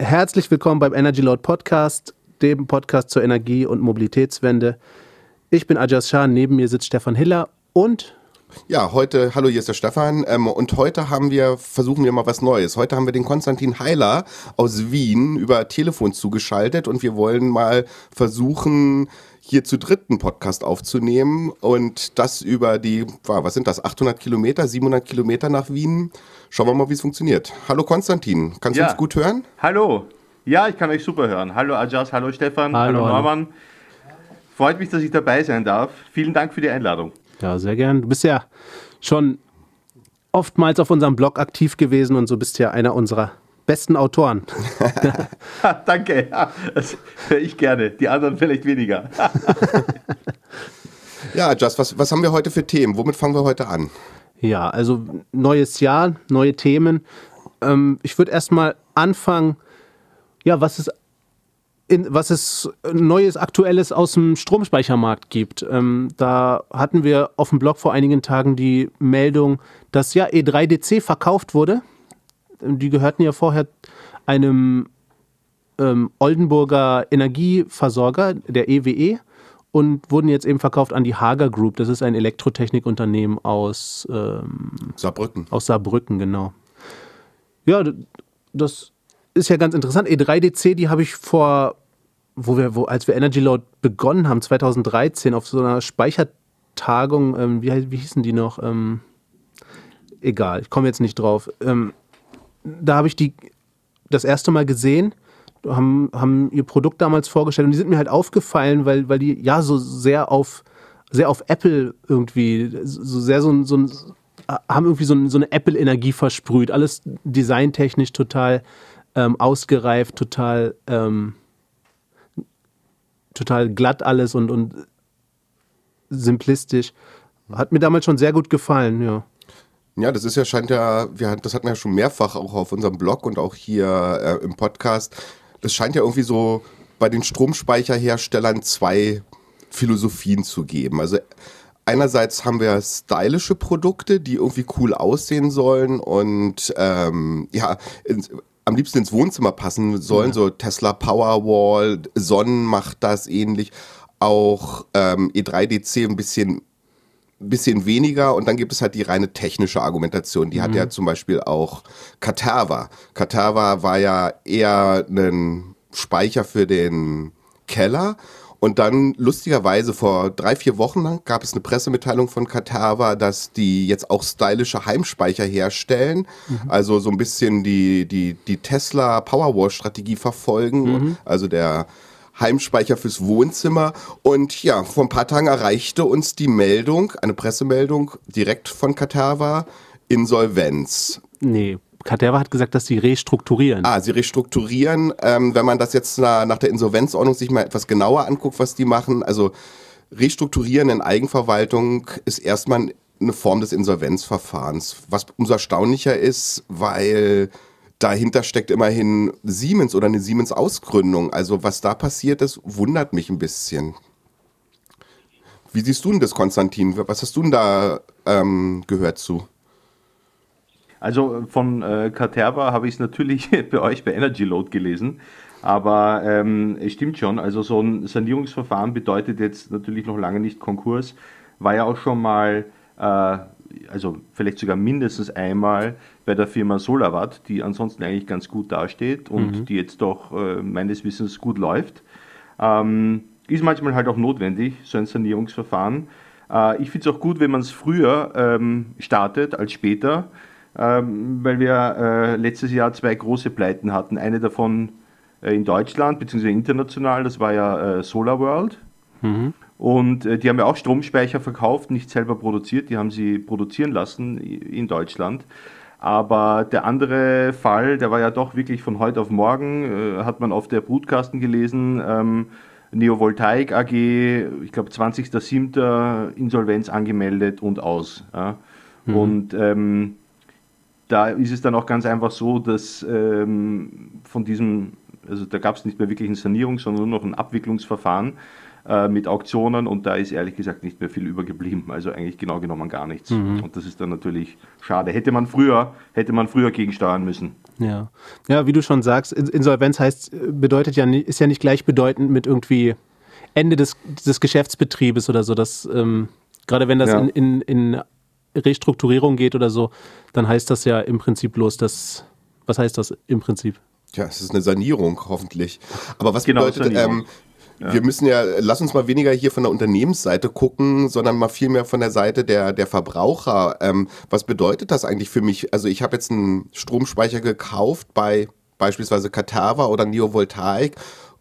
Herzlich willkommen beim Energy Load Podcast, dem Podcast zur Energie- und Mobilitätswende. Ich bin Ajas Shah, neben mir sitzt Stefan Hiller und ja, heute, hallo, hier ist der Stefan. Ähm, und heute haben wir, versuchen wir mal was Neues. Heute haben wir den Konstantin Heiler aus Wien über Telefon zugeschaltet und wir wollen mal versuchen, hier zu dritten Podcast aufzunehmen und das über die, was sind das, 800 Kilometer, 700 Kilometer nach Wien. Schauen wir mal, wie es funktioniert. Hallo Konstantin, kannst ja. du uns gut hören? Hallo. Ja, ich kann euch super hören. Hallo Ajas, hallo Stefan, hallo, hallo Norman. Freut mich, dass ich dabei sein darf. Vielen Dank für die Einladung. Ja, sehr gern. Du bist ja schon oftmals auf unserem Blog aktiv gewesen und so bist ja einer unserer besten Autoren. Danke, ja, das höre ich gerne. Die anderen vielleicht weniger. ja, Just, was, was haben wir heute für Themen? Womit fangen wir heute an? Ja, also neues Jahr, neue Themen. Ähm, ich würde erstmal anfangen, ja, was ist in, was es Neues, Aktuelles aus dem Stromspeichermarkt gibt. Ähm, da hatten wir auf dem Blog vor einigen Tagen die Meldung, dass ja E3DC verkauft wurde. Die gehörten ja vorher einem ähm, Oldenburger Energieversorger, der EWE, e, und wurden jetzt eben verkauft an die Hager Group. Das ist ein Elektrotechnikunternehmen aus ähm, Saarbrücken. Aus Saarbrücken, genau. Ja, das ist ja ganz interessant. E3DC, die habe ich vor, wo wir, wo, als wir Energy Load begonnen haben, 2013, auf so einer Speichertagung, ähm, wie, wie hießen die noch? Ähm, egal, ich komme jetzt nicht drauf. Ähm, da habe ich die das erste Mal gesehen, haben, haben ihr Produkt damals vorgestellt und die sind mir halt aufgefallen, weil, weil die ja so sehr auf, sehr auf Apple irgendwie, so sehr so, so haben irgendwie so, so eine Apple-Energie versprüht. Alles designtechnisch total ähm, ausgereift, total, ähm, total glatt alles und, und simplistisch. Hat mir damals schon sehr gut gefallen, ja. Ja, das ist ja, scheint ja, wir, das hatten wir ja schon mehrfach auch auf unserem Blog und auch hier äh, im Podcast. Das scheint ja irgendwie so bei den Stromspeicherherstellern zwei Philosophien zu geben. Also einerseits haben wir stylische Produkte, die irgendwie cool aussehen sollen und ähm, ja, am liebsten ins Wohnzimmer passen sollen. Ja. So Tesla Powerwall, Sonnen macht das ähnlich. Auch ähm, E3DC ein bisschen bisschen weniger und dann gibt es halt die reine technische Argumentation. Die mhm. hat ja zum Beispiel auch Caterva. Caterva war ja eher ein Speicher für den Keller und dann lustigerweise vor drei, vier Wochen gab es eine Pressemitteilung von Katava, dass die jetzt auch stylische Heimspeicher herstellen. Mhm. Also so ein bisschen die, die, die Tesla Powerwall-Strategie verfolgen. Mhm. Also der Heimspeicher fürs Wohnzimmer. Und ja, vor ein paar Tagen erreichte uns die Meldung, eine Pressemeldung direkt von Katava, Insolvenz. Nee, Caterva hat gesagt, dass sie restrukturieren. Ah, sie restrukturieren. Ähm, wenn man das jetzt nach, nach der Insolvenzordnung sich mal etwas genauer anguckt, was die machen, also restrukturieren in Eigenverwaltung ist erstmal eine Form des Insolvenzverfahrens, was umso erstaunlicher ist, weil dahinter steckt immerhin Siemens oder eine Siemens-Ausgründung. Also was da passiert ist, wundert mich ein bisschen. Wie siehst du denn das, Konstantin? Was hast du denn da ähm, gehört zu? Also von äh, Caterva habe ich es natürlich bei euch bei Energy Load gelesen. Aber ähm, es stimmt schon, also so ein Sanierungsverfahren bedeutet jetzt natürlich noch lange nicht Konkurs. War ja auch schon mal, äh, also vielleicht sogar mindestens einmal bei der Firma Solawatt, die ansonsten eigentlich ganz gut dasteht und mhm. die jetzt doch äh, meines Wissens gut läuft. Ähm, ist manchmal halt auch notwendig, so ein Sanierungsverfahren. Äh, ich finde es auch gut, wenn man es früher ähm, startet als später ähm, weil wir äh, letztes Jahr zwei große Pleiten hatten. Eine davon äh, in Deutschland bzw. international, das war ja äh, Solar World. Mhm. Und äh, die haben ja auch Stromspeicher verkauft, nicht selber produziert, die haben sie produzieren lassen in Deutschland. Aber der andere Fall, der war ja doch wirklich von heute auf morgen, äh, hat man auf der Brutkasten gelesen. Ähm, Neovoltaik AG, ich glaube 20.07. Insolvenz angemeldet und aus. Ja. Mhm. Und ähm, da ist es dann auch ganz einfach so, dass ähm, von diesem also da gab es nicht mehr wirklich eine Sanierung, sondern nur noch ein Abwicklungsverfahren äh, mit Auktionen und da ist ehrlich gesagt nicht mehr viel übergeblieben. Also eigentlich genau genommen gar nichts. Mhm. Und das ist dann natürlich schade. Hätte man früher, hätte man früher gegensteuern müssen. Ja. Ja, wie du schon sagst, Insolvenz heißt, bedeutet ja ist ja nicht gleichbedeutend mit irgendwie Ende des, des Geschäftsbetriebes oder so. Das, ähm, gerade wenn das ja. in, in, in Restrukturierung geht oder so, dann heißt das ja im Prinzip bloß, dass, was heißt das im Prinzip? Ja, es ist eine Sanierung, hoffentlich. Aber was genau, bedeutet, ähm, ja. wir müssen ja, lass uns mal weniger hier von der Unternehmensseite gucken, sondern mal viel mehr von der Seite der, der Verbraucher. Ähm, was bedeutet das eigentlich für mich? Also ich habe jetzt einen Stromspeicher gekauft bei beispielsweise Caterva oder Neovoltaik.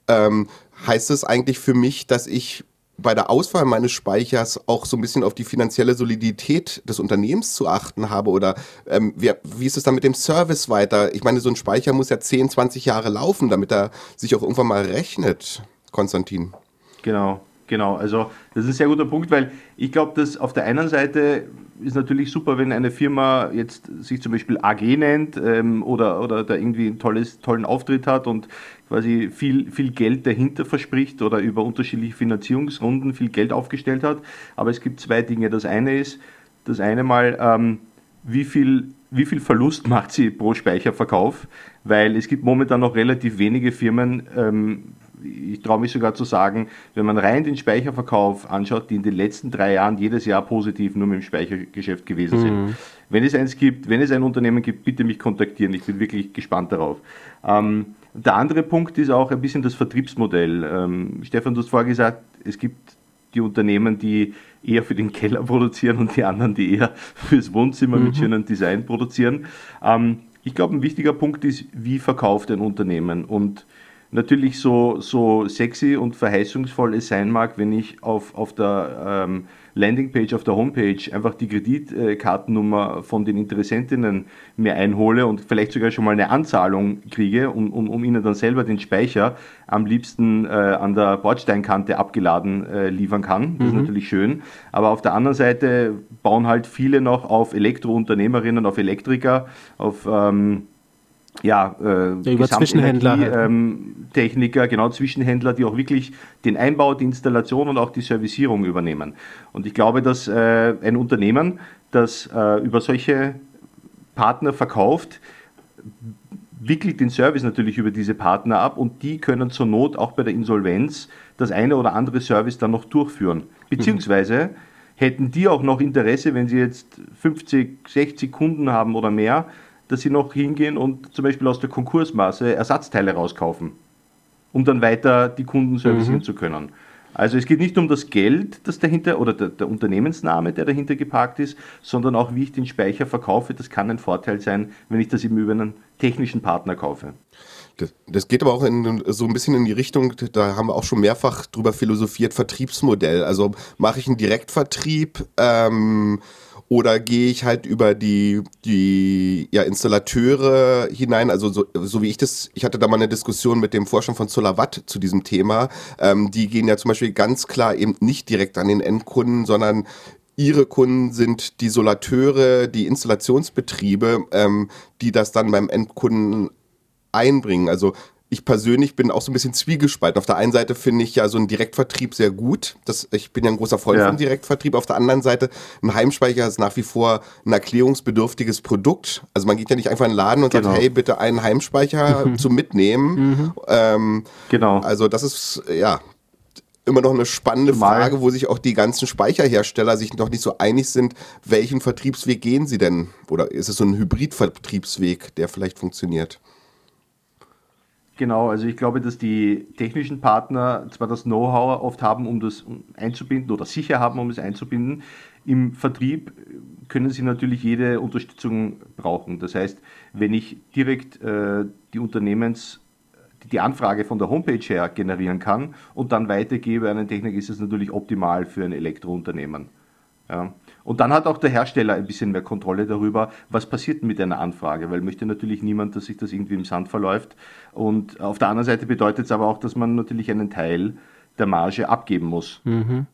Ähm, heißt es eigentlich für mich, dass ich bei der Auswahl meines Speichers auch so ein bisschen auf die finanzielle Solidität des Unternehmens zu achten habe? Oder ähm, wie, wie ist es dann mit dem Service weiter? Ich meine, so ein Speicher muss ja 10, 20 Jahre laufen, damit er sich auch irgendwann mal rechnet, Konstantin. Genau, genau. Also das ist ein sehr guter Punkt, weil ich glaube, dass auf der einen Seite ist natürlich super, wenn eine Firma jetzt sich zum Beispiel AG nennt ähm, oder, oder da irgendwie einen tolles, tollen Auftritt hat und quasi viel, viel Geld dahinter verspricht oder über unterschiedliche Finanzierungsrunden viel Geld aufgestellt hat. Aber es gibt zwei Dinge. Das eine ist, das eine mal, ähm, wie viel wie viel Verlust macht sie pro Speicherverkauf? Weil es gibt momentan noch relativ wenige Firmen, ähm, ich traue mich sogar zu sagen, wenn man rein den Speicherverkauf anschaut, die in den letzten drei Jahren jedes Jahr positiv nur mit dem Speichergeschäft gewesen sind. Mhm. Wenn es eins gibt, wenn es ein Unternehmen gibt, bitte mich kontaktieren. Ich bin wirklich gespannt darauf. Ähm, der andere Punkt ist auch ein bisschen das Vertriebsmodell. Ähm, Stefan, du hast vorher gesagt, es gibt die Unternehmen, die eher für den Keller produzieren und die anderen, die eher fürs Wohnzimmer mhm. mit schönem Design produzieren. Ähm, ich glaube, ein wichtiger Punkt ist, wie verkauft ein Unternehmen und natürlich so, so sexy und verheißungsvoll es sein mag, wenn ich auf, auf der ähm, Landingpage, auf der Homepage einfach die Kreditkartennummer von den Interessentinnen mir einhole und vielleicht sogar schon mal eine Anzahlung kriege, um, um, um ihnen dann selber den Speicher am liebsten äh, an der Bordsteinkante abgeladen äh, liefern kann. Das mhm. ist natürlich schön. Aber auf der anderen Seite bauen halt viele noch auf Elektrounternehmerinnen, auf Elektriker, auf ähm, ja, äh, über Zwischenhändler. Halt. Ähm, Techniker, genau, Zwischenhändler, die auch wirklich den Einbau, die Installation und auch die Servicierung übernehmen. Und ich glaube, dass äh, ein Unternehmen, das äh, über solche Partner verkauft, wickelt den Service natürlich über diese Partner ab und die können zur Not auch bei der Insolvenz das eine oder andere Service dann noch durchführen. Beziehungsweise hätten die auch noch Interesse, wenn sie jetzt 50, 60 Kunden haben oder mehr, dass sie noch hingehen und zum Beispiel aus der Konkursmasse Ersatzteile rauskaufen, um dann weiter die Kunden servicieren mhm. zu können. Also es geht nicht um das Geld, das dahinter oder der, der, Unternehmensname, der dahinter geparkt ist, sondern auch wie ich den Speicher verkaufe. Das kann ein Vorteil sein, wenn ich das eben über einen technischen Partner kaufe. Das, das geht aber auch in, so ein bisschen in die Richtung, da haben wir auch schon mehrfach drüber philosophiert, Vertriebsmodell. Also mache ich einen Direktvertrieb, ähm, oder gehe ich halt über die, die ja, Installateure hinein? Also so, so wie ich das, ich hatte da mal eine Diskussion mit dem Vorstand von Solawatt zu diesem Thema. Ähm, die gehen ja zum Beispiel ganz klar eben nicht direkt an den Endkunden, sondern Ihre Kunden sind die Solateure, die Installationsbetriebe, ähm, die das dann beim Endkunden einbringen. Also ich persönlich bin auch so ein bisschen zwiegespalten. Auf der einen Seite finde ich ja so einen Direktvertrieb sehr gut. Das, ich bin ja ein großer Freund ja. vom Direktvertrieb. Auf der anderen Seite, ein Heimspeicher ist nach wie vor ein erklärungsbedürftiges Produkt. Also man geht ja nicht einfach in den Laden und genau. sagt, hey, bitte einen Heimspeicher mhm. zum Mitnehmen. Mhm. Ähm, genau. Also das ist, ja, immer noch eine spannende Mal. Frage, wo sich auch die ganzen Speicherhersteller sich noch nicht so einig sind, welchen Vertriebsweg gehen sie denn? Oder ist es so ein Hybridvertriebsweg, der vielleicht funktioniert? Genau, also ich glaube, dass die technischen Partner zwar das Know-how oft haben, um das einzubinden oder sicher haben, um es einzubinden. Im Vertrieb können sie natürlich jede Unterstützung brauchen. Das heißt, wenn ich direkt äh, die Unternehmens die Anfrage von der Homepage her generieren kann und dann weitergebe an einen Techniker, ist es natürlich optimal für ein Elektrounternehmen. Ja. Und dann hat auch der Hersteller ein bisschen mehr Kontrolle darüber, was passiert mit einer Anfrage, weil möchte natürlich niemand, dass sich das irgendwie im Sand verläuft. Und auf der anderen Seite bedeutet es aber auch, dass man natürlich einen Teil der Marge abgeben muss. Mhm.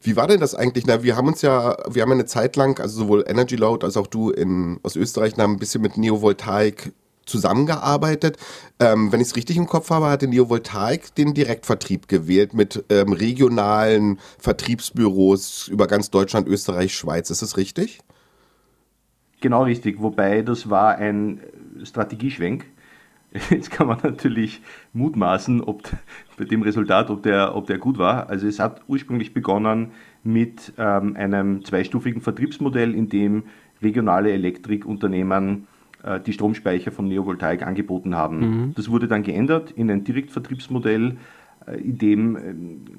Wie war denn das eigentlich? Na, wir haben uns ja, wir haben eine Zeit lang, also sowohl Energy Load als auch du in, aus Österreich, haben ein bisschen mit Neovoltaik zusammengearbeitet. Ähm, wenn ich es richtig im Kopf habe, hatte Neovoltaik den Direktvertrieb gewählt mit ähm, regionalen Vertriebsbüros über ganz Deutschland, Österreich, Schweiz. Ist das richtig? Genau richtig, wobei das war ein Strategieschwenk. Jetzt kann man natürlich mutmaßen, ob bei dem Resultat, ob der, ob der gut war. Also es hat ursprünglich begonnen mit ähm, einem zweistufigen Vertriebsmodell, in dem regionale Elektrikunternehmen die Stromspeicher von Neovoltaik angeboten haben. Mhm. Das wurde dann geändert in ein Direktvertriebsmodell, äh, in dem äh,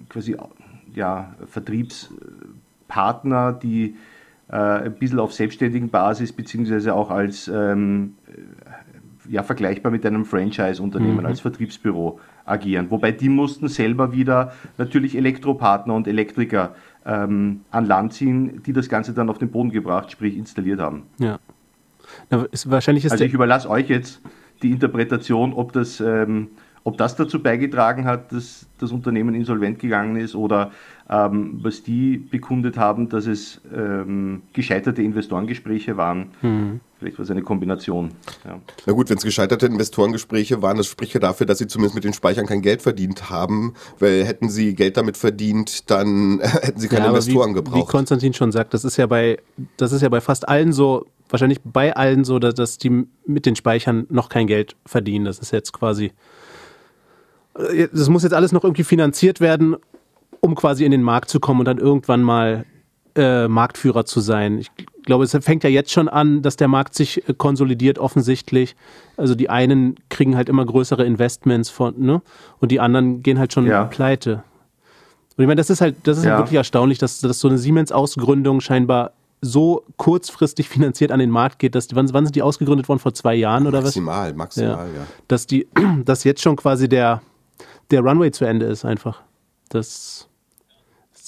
quasi ja, Vertriebspartner, die äh, ein bisschen auf selbstständigen Basis beziehungsweise auch als ähm, ja, vergleichbar mit einem Franchise-Unternehmen, mhm. als Vertriebsbüro agieren. Wobei die mussten selber wieder natürlich Elektropartner und Elektriker ähm, an Land ziehen, die das Ganze dann auf den Boden gebracht, sprich installiert haben. Ja. Na, ist, wahrscheinlich ist also ich überlasse euch jetzt die Interpretation, ob das, ähm, ob das dazu beigetragen hat, dass das Unternehmen insolvent gegangen ist oder ähm, was die bekundet haben, dass es ähm, gescheiterte Investorengespräche waren. Mhm. Vielleicht war es eine Kombination. Ja. Na gut, wenn es gescheiterte Investorengespräche waren, das spricht ja dafür, dass sie zumindest mit den Speichern kein Geld verdient haben, weil hätten sie Geld damit verdient, dann hätten sie keine ja, Investoren wie, gebraucht. Wie Konstantin schon sagt, das ist ja bei, das ist ja bei fast allen so, wahrscheinlich bei allen so, dass, dass die mit den Speichern noch kein Geld verdienen. Das ist jetzt quasi, äh, das muss jetzt alles noch irgendwie finanziert werden, um quasi in den Markt zu kommen und dann irgendwann mal äh, Marktführer zu sein. Ich glaube, es fängt ja jetzt schon an, dass der Markt sich äh, konsolidiert offensichtlich. Also die einen kriegen halt immer größere Investments von, ne? Und die anderen gehen halt schon ja. pleite. Und ich meine, das ist halt, das ist ja. halt wirklich erstaunlich, dass, dass so eine Siemens-Ausgründung scheinbar so kurzfristig finanziert an den Markt geht, dass wann, wann sind die ausgegründet worden? Vor zwei Jahren oder maximal, was? Maximal, maximal, ja. Dass die, dass jetzt schon quasi der, der Runway zu Ende ist einfach. Das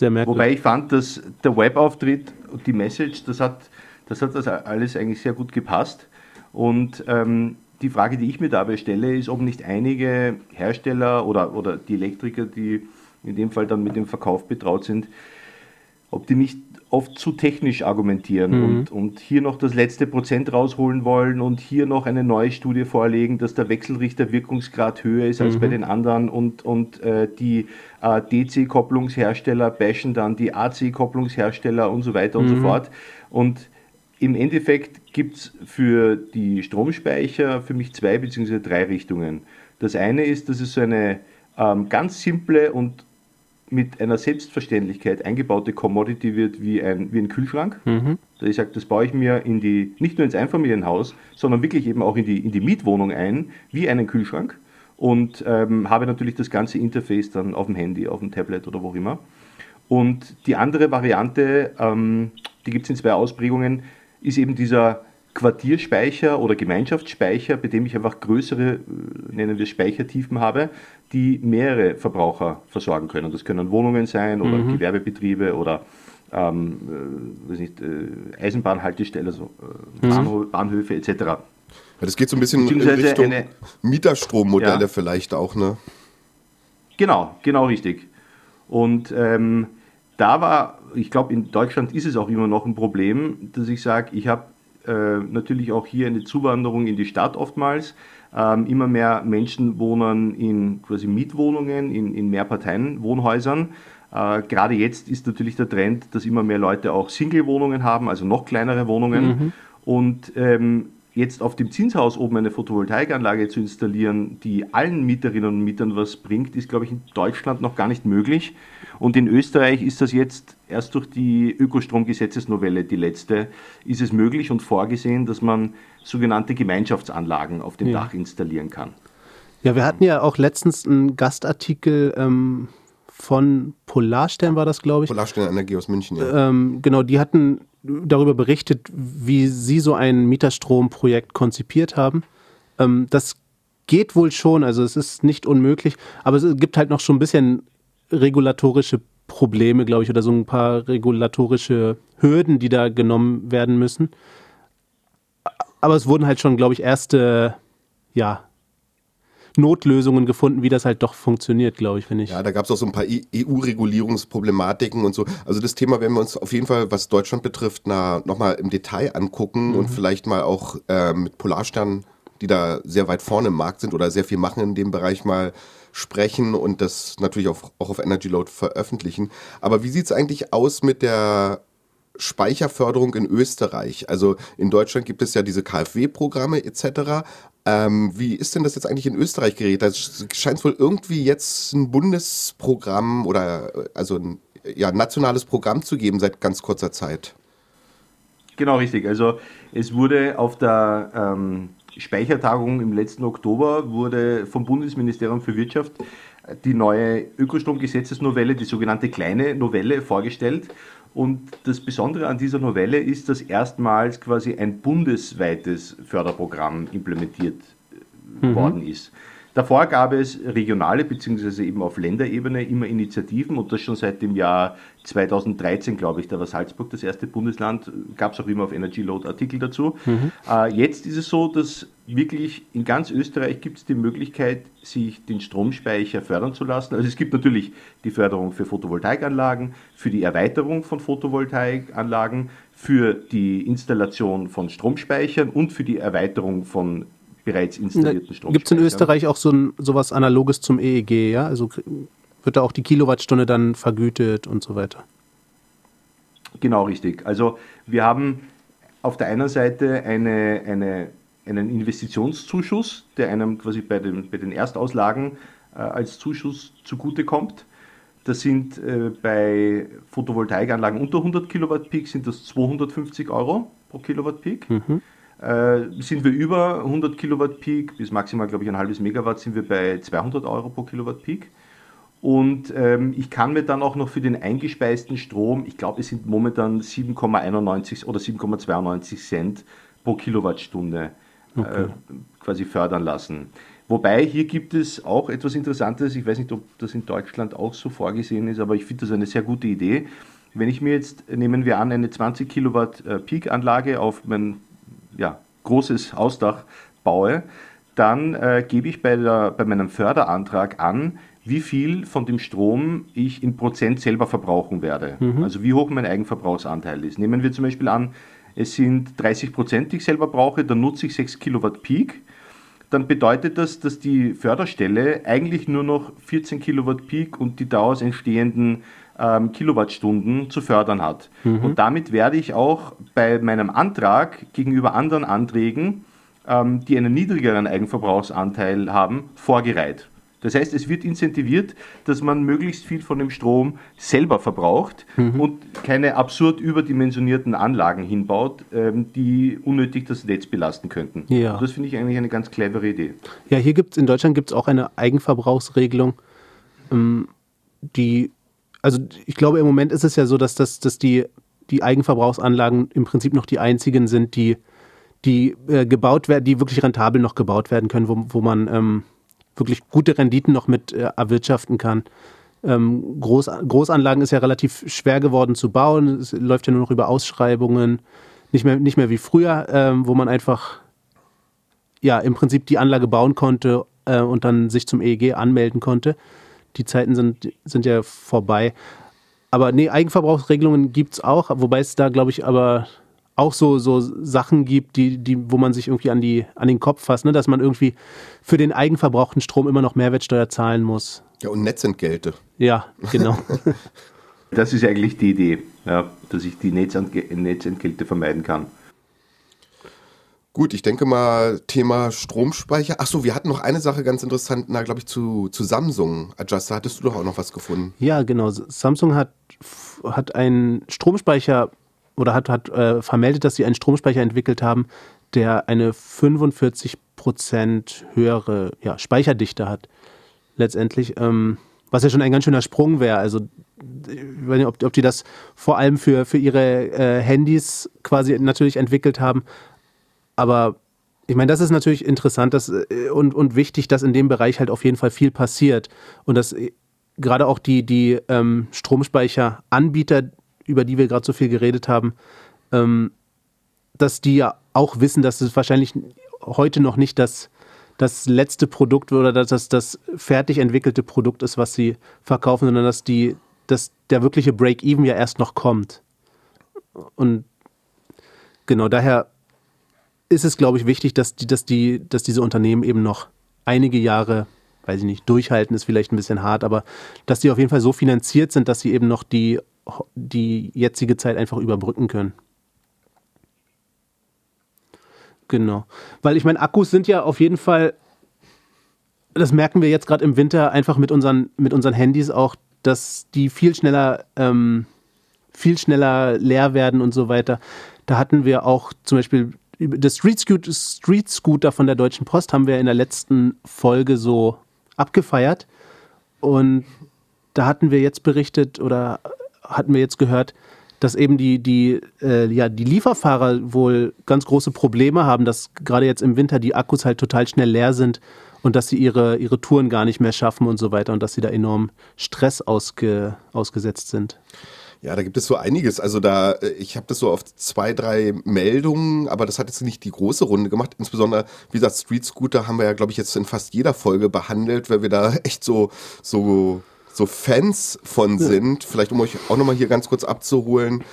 sehr merkwürdig. Wobei ich fand, dass der Webauftritt und die Message, das hat das hat das alles eigentlich sehr gut gepasst. Und ähm, die Frage, die ich mir dabei stelle, ist, ob nicht einige Hersteller oder, oder die Elektriker, die in dem Fall dann mit dem Verkauf betraut sind, ob die nicht oft zu technisch argumentieren mhm. und, und hier noch das letzte Prozent rausholen wollen und hier noch eine neue Studie vorlegen, dass der Wechselrichter Wirkungsgrad höher ist als mhm. bei den anderen und, und äh, die äh, DC-Kopplungshersteller bashen dann die AC-Kopplungshersteller und so weiter mhm. und so mhm. fort. Und im Endeffekt gibt es für die Stromspeicher für mich zwei bzw. drei Richtungen. Das eine ist, dass es so eine ähm, ganz simple und mit einer Selbstverständlichkeit eingebaute Commodity wird wie ein, wie ein Kühlschrank. Mhm. Ich sage, das baue ich mir in die, nicht nur ins Einfamilienhaus, sondern wirklich eben auch in die, in die Mietwohnung ein, wie einen Kühlschrank. Und ähm, habe natürlich das ganze Interface dann auf dem Handy, auf dem Tablet oder wo auch immer. Und die andere Variante, ähm, die gibt es in zwei Ausprägungen, ist eben dieser Quartierspeicher oder Gemeinschaftsspeicher, bei dem ich einfach größere, äh, nennen wir Speichertiefen habe, die mehrere Verbraucher versorgen können. Das können Wohnungen sein oder mhm. Gewerbebetriebe oder ähm, äh, weiß nicht, äh, Eisenbahnhaltestellen, also äh, mhm. Bahnhöfe etc. Ja, das geht so ein bisschen in Richtung eine, Mieterstrommodelle ja, vielleicht auch, ne? Genau, genau richtig. Und ähm, da war, ich glaube, in Deutschland ist es auch immer noch ein Problem, dass ich sage, ich habe äh, natürlich auch hier eine Zuwanderung in die Stadt oftmals. Ähm, immer mehr Menschen wohnen in quasi Mietwohnungen, in, in Mehrparteienwohnhäusern. Äh, Gerade jetzt ist natürlich der Trend, dass immer mehr Leute auch Single-Wohnungen haben, also noch kleinere Wohnungen. Mhm. Und ähm, jetzt auf dem Zinshaus oben eine Photovoltaikanlage zu installieren, die allen Mieterinnen und Mietern was bringt, ist, glaube ich, in Deutschland noch gar nicht möglich. Und in Österreich ist das jetzt erst durch die Ökostromgesetzesnovelle, die letzte, ist es möglich und vorgesehen, dass man sogenannte Gemeinschaftsanlagen auf dem ja. Dach installieren kann. Ja, wir hatten ja auch letztens einen Gastartikel ähm, von Polarstern, war das, glaube ich. Polarstern Energie aus München, ja. Ähm, genau, die hatten darüber berichtet, wie Sie so ein Mieterstromprojekt konzipiert haben. Ähm, das geht wohl schon, also es ist nicht unmöglich, aber es gibt halt noch schon ein bisschen regulatorische Probleme, glaube ich, oder so ein paar regulatorische Hürden, die da genommen werden müssen. Aber es wurden halt schon, glaube ich, erste ja, Notlösungen gefunden, wie das halt doch funktioniert, glaube ich, finde ich. Ja, da gab es auch so ein paar EU-Regulierungsproblematiken und so. Also das Thema werden wir uns auf jeden Fall, was Deutschland betrifft, nochmal im Detail angucken mhm. und vielleicht mal auch äh, mit Polarstern die da sehr weit vorne im Markt sind oder sehr viel machen in dem Bereich, mal sprechen und das natürlich auch, auch auf Energy Load veröffentlichen. Aber wie sieht es eigentlich aus mit der Speicherförderung in Österreich? Also in Deutschland gibt es ja diese KfW-Programme etc. Ähm, wie ist denn das jetzt eigentlich in Österreich geregelt? Da scheint wohl irgendwie jetzt ein Bundesprogramm oder also ein ja, nationales Programm zu geben seit ganz kurzer Zeit. Genau, richtig. Also es wurde auf der ähm, Speichertagung im letzten Oktober wurde vom Bundesministerium für Wirtschaft die neue Ökostromgesetzesnovelle, die sogenannte kleine Novelle, vorgestellt. Und das Besondere an dieser Novelle ist, dass erstmals quasi ein bundesweites Förderprogramm implementiert mhm. worden ist. Davor gab es regionale bzw. eben auf Länderebene immer Initiativen und das schon seit dem Jahr 2013, glaube ich, da war Salzburg das erste Bundesland, gab es auch immer auf Energy Load Artikel dazu. Mhm. Äh, jetzt ist es so, dass wirklich in ganz Österreich gibt es die Möglichkeit, sich den Stromspeicher fördern zu lassen. Also es gibt natürlich die Förderung für Photovoltaikanlagen, für die Erweiterung von Photovoltaikanlagen, für die Installation von Stromspeichern und für die Erweiterung von bereits installierten Strom. Gibt es in Österreich auch so ein, sowas Analoges zum EEG, ja? Also wird da auch die Kilowattstunde dann vergütet und so weiter? Genau, richtig. Also wir haben auf der einen Seite eine, eine, einen Investitionszuschuss, der einem quasi bei den, bei den Erstauslagen äh, als Zuschuss zugutekommt. Das sind äh, bei Photovoltaikanlagen unter 100 Kilowatt Peak sind das 250 Euro pro Kilowatt Peak. Mhm. Äh, sind wir über 100 Kilowatt Peak, bis maximal, glaube ich, ein halbes Megawatt, sind wir bei 200 Euro pro Kilowatt Peak. Und ähm, ich kann mir dann auch noch für den eingespeisten Strom, ich glaube, es sind momentan 7,91 oder 7,92 Cent pro Kilowattstunde okay. äh, quasi fördern lassen. Wobei hier gibt es auch etwas Interessantes, ich weiß nicht, ob das in Deutschland auch so vorgesehen ist, aber ich finde das eine sehr gute Idee. Wenn ich mir jetzt, nehmen wir an, eine 20 Kilowatt äh, Peak-Anlage auf mein ja, großes Hausdach baue, dann äh, gebe ich bei, der, bei meinem Förderantrag an, wie viel von dem Strom ich in Prozent selber verbrauchen werde. Mhm. Also wie hoch mein Eigenverbrauchsanteil ist. Nehmen wir zum Beispiel an, es sind 30 Prozent, die ich selber brauche, dann nutze ich 6 Kilowatt Peak. Dann bedeutet das, dass die Förderstelle eigentlich nur noch 14 Kilowatt Peak und die daraus entstehenden ähm, Kilowattstunden zu fördern hat. Mhm. Und damit werde ich auch bei meinem Antrag gegenüber anderen Anträgen, ähm, die einen niedrigeren Eigenverbrauchsanteil haben, vorgereiht. Das heißt, es wird incentiviert, dass man möglichst viel von dem Strom selber verbraucht mhm. und keine absurd überdimensionierten Anlagen hinbaut, ähm, die unnötig das Netz belasten könnten. Ja. das finde ich eigentlich eine ganz clevere Idee. Ja, hier gibt es in Deutschland gibt's auch eine Eigenverbrauchsregelung, ähm, die also ich glaube, im Moment ist es ja so, dass, das, dass die, die Eigenverbrauchsanlagen im Prinzip noch die einzigen sind, die, die äh, gebaut werden, die wirklich rentabel noch gebaut werden können, wo, wo man ähm, wirklich gute Renditen noch mit äh, erwirtschaften kann. Ähm, Groß, Großanlagen ist ja relativ schwer geworden zu bauen. Es läuft ja nur noch über Ausschreibungen. Nicht mehr, nicht mehr wie früher, ähm, wo man einfach ja im Prinzip die Anlage bauen konnte äh, und dann sich zum EEG anmelden konnte. Die Zeiten sind, sind ja vorbei. Aber nee, Eigenverbrauchsregelungen gibt es auch, wobei es da, glaube ich, aber auch so, so Sachen gibt, die, die, wo man sich irgendwie an, die, an den Kopf fasst, ne? dass man irgendwie für den eigenverbrauchten Strom immer noch Mehrwertsteuer zahlen muss. Ja, und Netzentgelte. Ja, genau. das ist eigentlich die Idee, ja, dass ich die Netzentgelte vermeiden kann. Gut, ich denke mal, Thema Stromspeicher. Achso, wir hatten noch eine Sache ganz interessant, na, glaube ich, zu, zu Samsung. Adjuster, hattest du doch auch noch was gefunden? Ja, genau. Samsung hat, hat einen Stromspeicher oder hat, hat äh, vermeldet, dass sie einen Stromspeicher entwickelt haben, der eine 45% höhere ja, Speicherdichte hat. Letztendlich. Ähm, was ja schon ein ganz schöner Sprung wäre. Also, ich weiß nicht, ob, ob die das vor allem für, für ihre äh, Handys quasi natürlich entwickelt haben, aber ich meine, das ist natürlich interessant dass, äh, und, und wichtig, dass in dem Bereich halt auf jeden Fall viel passiert. Und dass äh, gerade auch die, die ähm, Stromspeicheranbieter, über die wir gerade so viel geredet haben, ähm, dass die ja auch wissen, dass es wahrscheinlich heute noch nicht das, das letzte Produkt oder dass das das fertig entwickelte Produkt ist, was sie verkaufen, sondern dass die, dass der wirkliche Break-Even ja erst noch kommt. Und genau daher ist es, glaube ich, wichtig, dass, die, dass, die, dass diese Unternehmen eben noch einige Jahre, weiß ich nicht, durchhalten ist vielleicht ein bisschen hart, aber dass die auf jeden Fall so finanziert sind, dass sie eben noch die, die jetzige Zeit einfach überbrücken können. Genau. Weil ich meine, Akkus sind ja auf jeden Fall, das merken wir jetzt gerade im Winter einfach mit unseren, mit unseren Handys auch, dass die viel schneller, ähm, viel schneller leer werden und so weiter. Da hatten wir auch zum Beispiel das Street Scooter, Street Scooter von der Deutschen Post haben wir in der letzten Folge so abgefeiert. Und da hatten wir jetzt berichtet oder hatten wir jetzt gehört, dass eben die, die, äh, ja, die Lieferfahrer wohl ganz große Probleme haben, dass gerade jetzt im Winter die Akkus halt total schnell leer sind und dass sie ihre, ihre Touren gar nicht mehr schaffen und so weiter und dass sie da enorm Stress ausge, ausgesetzt sind. Ja, da gibt es so einiges. Also da, äh, ich habe das so auf zwei, drei Meldungen, aber das hat jetzt nicht die große Runde gemacht. Insbesondere, wie gesagt, Street Scooter haben wir ja, glaube ich, jetzt in fast jeder Folge behandelt, weil wir da echt so, so so Fans von sind, vielleicht um euch auch nochmal hier ganz kurz abzuholen,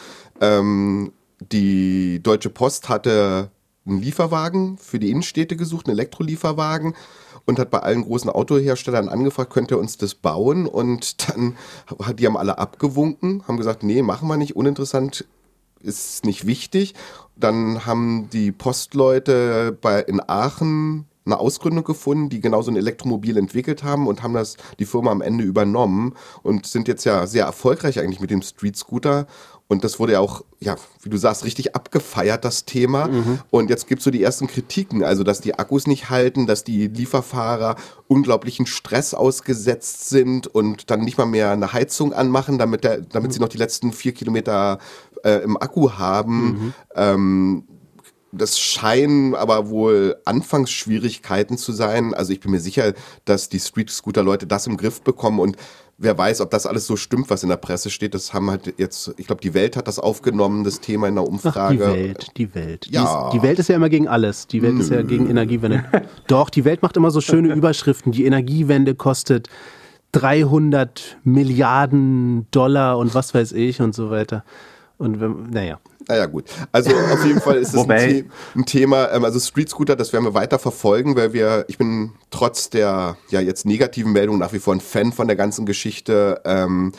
ähm, die Deutsche Post hatte einen Lieferwagen für die Innenstädte gesucht, einen Elektrolieferwagen und hat bei allen großen Autoherstellern angefragt, könnt ihr uns das bauen? Und dann, die haben alle abgewunken, haben gesagt, nee, machen wir nicht, uninteressant, ist nicht wichtig. Dann haben die Postleute bei, in Aachen eine Ausgründung gefunden, die genau so ein Elektromobil entwickelt haben und haben das die Firma am Ende übernommen und sind jetzt ja sehr erfolgreich eigentlich mit dem Street Scooter. Und das wurde ja auch, ja, wie du sagst, richtig abgefeiert, das Thema. Mhm. Und jetzt gibt es so die ersten Kritiken, also dass die Akkus nicht halten, dass die Lieferfahrer unglaublichen Stress ausgesetzt sind und dann nicht mal mehr eine Heizung anmachen, damit, der, damit mhm. sie noch die letzten vier Kilometer äh, im Akku haben. Mhm. Ähm, das scheinen aber wohl Anfangsschwierigkeiten zu sein. Also ich bin mir sicher, dass die Street-Scooter-Leute das im Griff bekommen und wer weiß, ob das alles so stimmt, was in der Presse steht. Das haben halt jetzt, ich glaube, die Welt hat das aufgenommen, das Thema in der Umfrage. Ach, die Welt, die Welt. Ja. Die, ist, die, Welt ist ja immer gegen alles. Die Welt Nö. ist ja gegen Energiewende. Doch, die Welt macht immer so schöne Überschriften. Die Energiewende kostet 300 Milliarden Dollar und was weiß ich und so weiter. Und wenn, naja. Naja, gut. Also auf jeden Fall ist es ein, ein, Thema, ähm, also Street Scooter, das werden wir weiter verfolgen, weil wir, ich bin trotz der ja jetzt negativen Meldung nach wie vor ein Fan von der ganzen Geschichte ähm,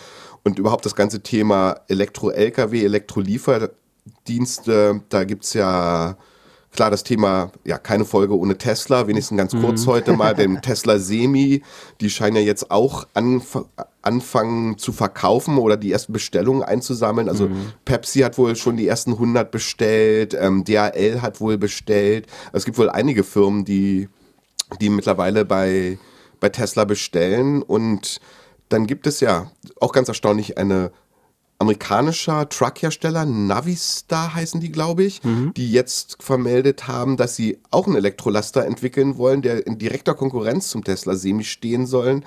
und überhaupt das ganze Thema Elektro-LKW, Elektrolieferdienste, da gibt es ja Klar, das Thema, ja, keine Folge ohne Tesla, wenigstens ganz kurz mhm. heute mal, dem Tesla Semi, die scheinen ja jetzt auch anf anfangen zu verkaufen oder die ersten Bestellungen einzusammeln. Also mhm. Pepsi hat wohl schon die ersten 100 bestellt, ähm, DHL hat wohl bestellt. Es gibt wohl einige Firmen, die, die mittlerweile bei, bei Tesla bestellen und dann gibt es ja auch ganz erstaunlich eine amerikanischer Truckhersteller, Navistar heißen die, glaube ich, mhm. die jetzt vermeldet haben, dass sie auch einen Elektrolaster entwickeln wollen, der in direkter Konkurrenz zum Tesla Semi stehen sollen,